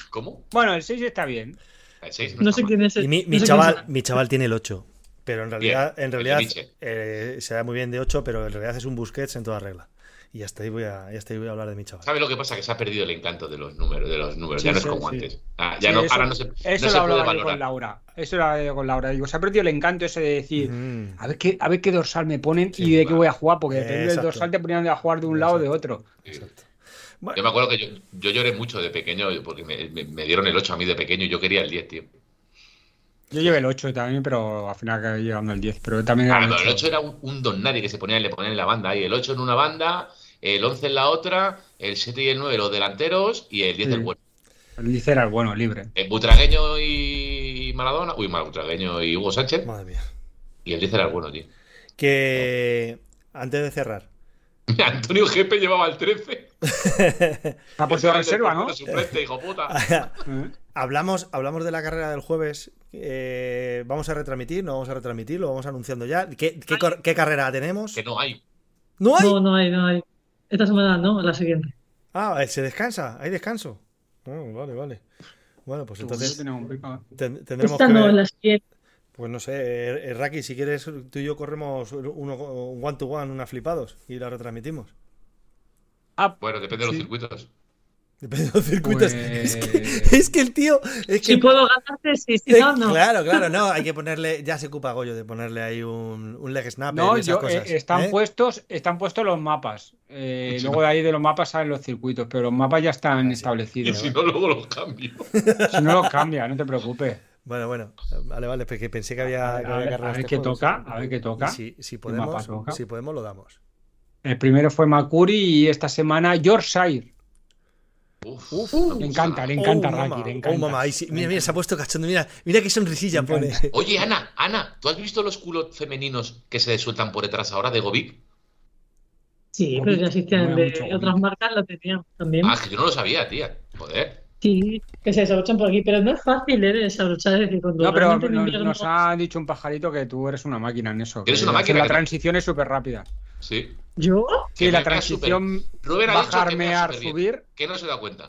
¿Cómo? Bueno, el 6 está bien. El 6 No sé quién es el. Y mi, no sé chaval, es mi chaval tiene el 8. Pero en realidad, en realidad eh, se da muy bien de 8, pero en realidad es un Busquets en toda regla. Y hasta ahí voy a, y hasta ahí voy a hablar de mi chaval. ¿Sabes lo que pasa? Que se ha perdido el encanto de los números. De los números. Sí, ya no sí, es como sí. antes. Ah, ya Sí, no, eso- ahora no se, no se lo puede yo con valorar. Laura. Eso lo con Laura. Digo, se ha perdido el encanto ese de decir, Mm. a ver qué, a ver qué dorsal me ponen Sí, y de qué voy a jugar, porque depende del Exacto. dorsal te ponían a jugar de un lado o de Exacto. otro. Sí. Exacto. Yo Bueno, me acuerdo que yo, yo lloré mucho de pequeño porque me, me- me dieron el 8 a mí de pequeño y yo quería el 10, tío. Yo llevé el 8 también, pero al final acabé llegando al 10. Pero también era Ah, el pero el 8. 8 era un, un don nadie que se ponía, le ponían en la banda ahí. El 8 en una banda, el 11 en la otra, el 7 y el 9 los delanteros y el 10 el Sí. bueno. El 10 era el bueno, libre. El Butragueño y Maradona, uy, mal Butragueño y Hugo Sánchez madre mía. y el 10 era el bueno, tío. Que antes de cerrar. Antonio Gepe llevaba el 13. ha puesto reserva, ¿no? hablamos, hablamos de la carrera del jueves. Eh, ¿Vamos a retransmitir? ¿No vamos a retransmitir? ¿Lo vamos anunciando ya? ¿Qué, qué, carrera tenemos? Que no hay. ¿No hay? No, no hay, no hay. Esta semana no, la siguiente. Ah, se descansa, hay descanso. Oh, vale, vale. Bueno, pues entonces tendremos Esta no, la siguiente. Pues no sé, eh, eh, Raki, si quieres, tú y yo corremos uno one to one, una flipados y la retransmitimos. Ah, bueno, depende de los circuitos. Depende de los circuitos. Pues es, que, el tío. Es que... Si puedo ganarte, sí, si no, no. Claro, claro, no. Hay que ponerle. Ya se ocupa Goyo de ponerle ahí un, un leg snap. No, yo, eh, están, puestos, están puestos los mapas. luego de ahí de los mapas salen los circuitos, pero los mapas ya están ah, establecidos. Y si no, luego los cambio. Si no los cambia, no te preocupes. Bueno, bueno, vale, vale, porque pensé que había, a, ver, a ver qué toca, a ver qué toca. Si, si, podemos, si podemos, lo damos. El primero fue Makuri y esta semana Yorkshire. Uf, uf, le encanta, le encanta oh, Raki, le encanta. Oh, mamá, mira, mira, se ha puesto cachondo, mira, mira qué sonrisilla pone. Oye, Ana, Ana, ¿tú has visto los culos femeninos que se sueltan por detrás ahora de Gobic? Sí, pero ya existían de otras marcas, lo tenían también. Ah, que yo no lo sabía, tía. Joder. Sí, que se desabrochan por aquí, pero no es fácil ¿eh? desabrochar. Es decir, cuando no, pero nos, ha dicho un pajarito que tú eres una máquina en eso. Eres una máquina. La transición es súper rápida. Sí. ¿Yo? Sí, la transición bajar, mear, subir. Que no se da cuenta.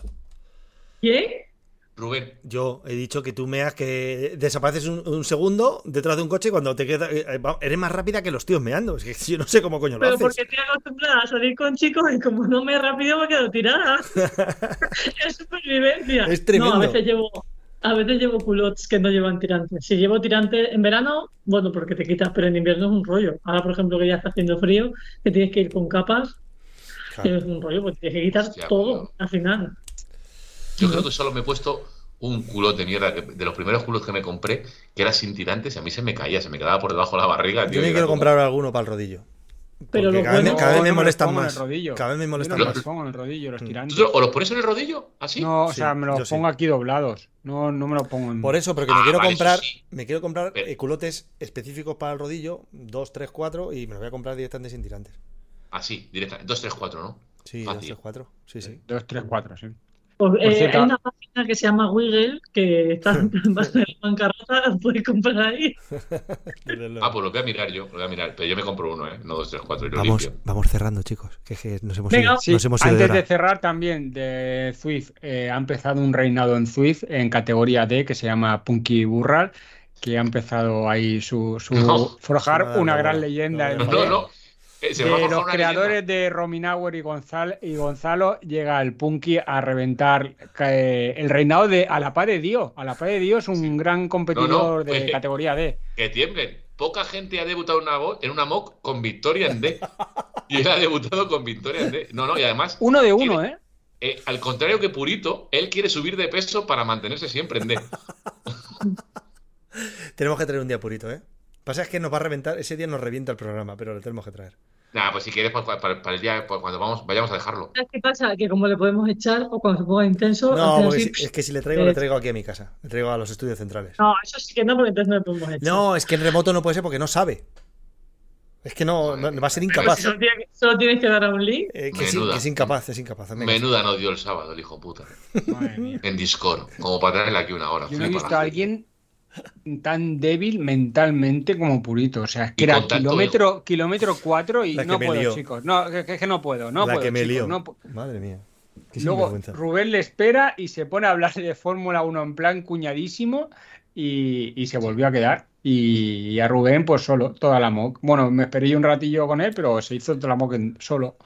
¿Quién? Rubén. Yo he dicho que tú meas que desapareces un, segundo detrás de un coche cuando te quedas. Eh, eh, eres más rápida que los tíos meando. Es que yo no sé cómo coño lo haces. Pero porque estoy acostumbrada a salir con chicos y como no me rápido me quedo tirada. es supervivencia. Es tremendo. No, a veces llevo. A veces llevo culottes que no llevan tirantes. Si llevo tirante en verano, bueno, porque te quitas, pero en invierno es un rollo. Ahora, por ejemplo, que ya está haciendo frío, que tienes que ir con capas, es un rollo, porque tienes que quitar todo al final. Yo creo que solo me he puesto un culote de mierda, de los primeros culos que me compré, que era sin tirantes, y a mí se me caía, se me quedaba por debajo de la barriga. Yo me quiero comprar alguno para el rodillo. Pero cada, vez, cada, vez, me molestan más. Cada vez me molestan más. Los pongo en el rodillo, los mm. tirantes. ¿O los pones en el rodillo? ¿Así? No, o sea, me los pongo aquí doblados. No, no me los pongo en. Por eso, porque me ah, quiero comprar, me quiero comprar eh, culotes específicos para el rodillo, 2, 3, 4, y me los voy a comprar directamente sin tirantes. Bancarrota, directamente. 2, 3, 4, ¿no? Sí, 2, 3, 4. Sí, sí. 2, 3, 4, sí. Eh, hay una página que se llama Wiggle que está en bancarrota, puedes comprar ahí. ah, pues lo voy a mirar yo, lo voy a mirar. Pero yo me compro uno, ¿eh? No dos, tres, cuatro. Y lo vamos, limpio. vamos cerrando, chicos. Que, que nos hemos Venga, ido, sí, nos hemos ido Antes de, de, cerrar también, de Swift, eh, ha empezado un reinado en Swift en categoría D que se llama Punky Burral que ha empezado ahí su, su no, forjar una gran leyenda. No, no, eh, de los creadores de Rominauer y Gonzalo, y Gonzalo llega el Punky a reventar eh, el reinado de a la par de Dios. A la par de Dios, un gran competidor de categoría D. Que tiemblen. Poca gente ha debutado en una MOC con victoria en D. y él ha debutado con victoria en D. No, no, y además. Uno de uno, ¿eh? ¿eh? Al contrario que Purito, él quiere subir de peso para mantenerse siempre en D. Tenemos que traer un día Purito, ¿eh? Pasa es que nos va a reventar, ese día nos revienta el programa, pero lo tenemos que traer. Nada, pues si quieres, pues, para, el día, pues, cuando vamos, vayamos a dejarlo. ¿Qué pasa? Que como le podemos echar o cuando se ponga intenso. No, es que si le traigo, le traigo aquí a mi casa. Le traigo a los estudios centrales. No, eso sí que no, porque entonces no le podemos echar. No, es que en remoto no puede ser porque no sabe. Es que no, va a ser incapaz. Solo, solo, tienes que dar a un link. Eh, que, es, incapaz, es incapaz. Menuda no dio el sábado, el hijo puta. En Discord, como para traerle aquí una hora. Yo no he visto a alguien tan débil mentalmente como Purito. O sea, es que era kilómetro, kilómetro 4 y no puedo, chicos. No, es que no puedo, no La puedo. Que me chicos, no Madre mía. Luego Rubén le espera y se pone a hablar de Fórmula 1 en plan cuñadísimo y, y, se volvió a quedar. Y, a Rubén, pues solo, toda la mock. Bueno, me esperé un ratillo con él, pero se hizo toda la mock solo.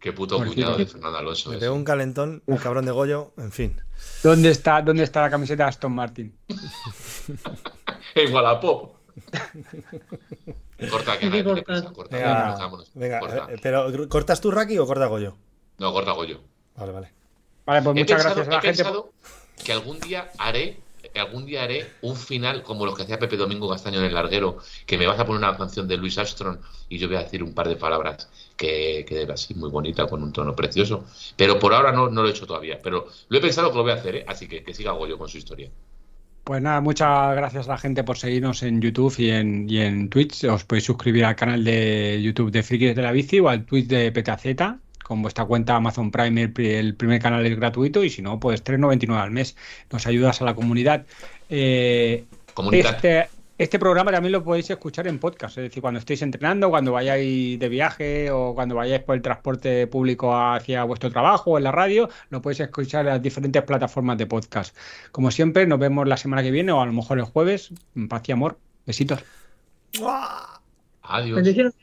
Qué puto cuñado de Fernando Alonso. Me pegó un calentón, un cabrón de Goyo, en fin. ¿Dónde está, dónde está la camiseta de Aston Martin? en Wallapop. Corta, que nadie corta. corta. Venga, venga corta. Eh, pero ¿cortas tú, Raki, o corta Goyo? No, corta Goyo. Vale, vale. Vale, pues muchas gracias a la he gente. Pensado que algún día haré algún día haré un final como los que hacía Pepe Domingo Castaño en el larguero, que me vas a poner una canción de Luis Armstrong y yo voy a decir un par de palabras que, que así muy bonita, con un tono precioso. Pero por ahora no, no lo he hecho todavía. Pero lo he pensado que lo voy a hacer, ¿eh? así que que siga Goyo con su historia. Pues nada, muchas gracias a la gente por seguirnos en YouTube y en, y en Twitch. Os podéis suscribir al canal de YouTube de Frikis de la Bici o al Twitch de PetaZ. Con vuestra cuenta Amazon Prime el, primer canal es gratuito y si no, pues 3,99 al mes. Nos ayudas a la comunidad. Eh, comunidad. Este, este programa también lo podéis escuchar en podcast, es decir, cuando estéis entrenando, cuando vayáis de viaje o cuando vayáis por el transporte público hacia vuestro trabajo o en la radio, lo podéis escuchar en las diferentes plataformas de podcast. Como siempre, nos vemos la semana que viene o a lo mejor el jueves. Paz y amor. Besitos. Adiós.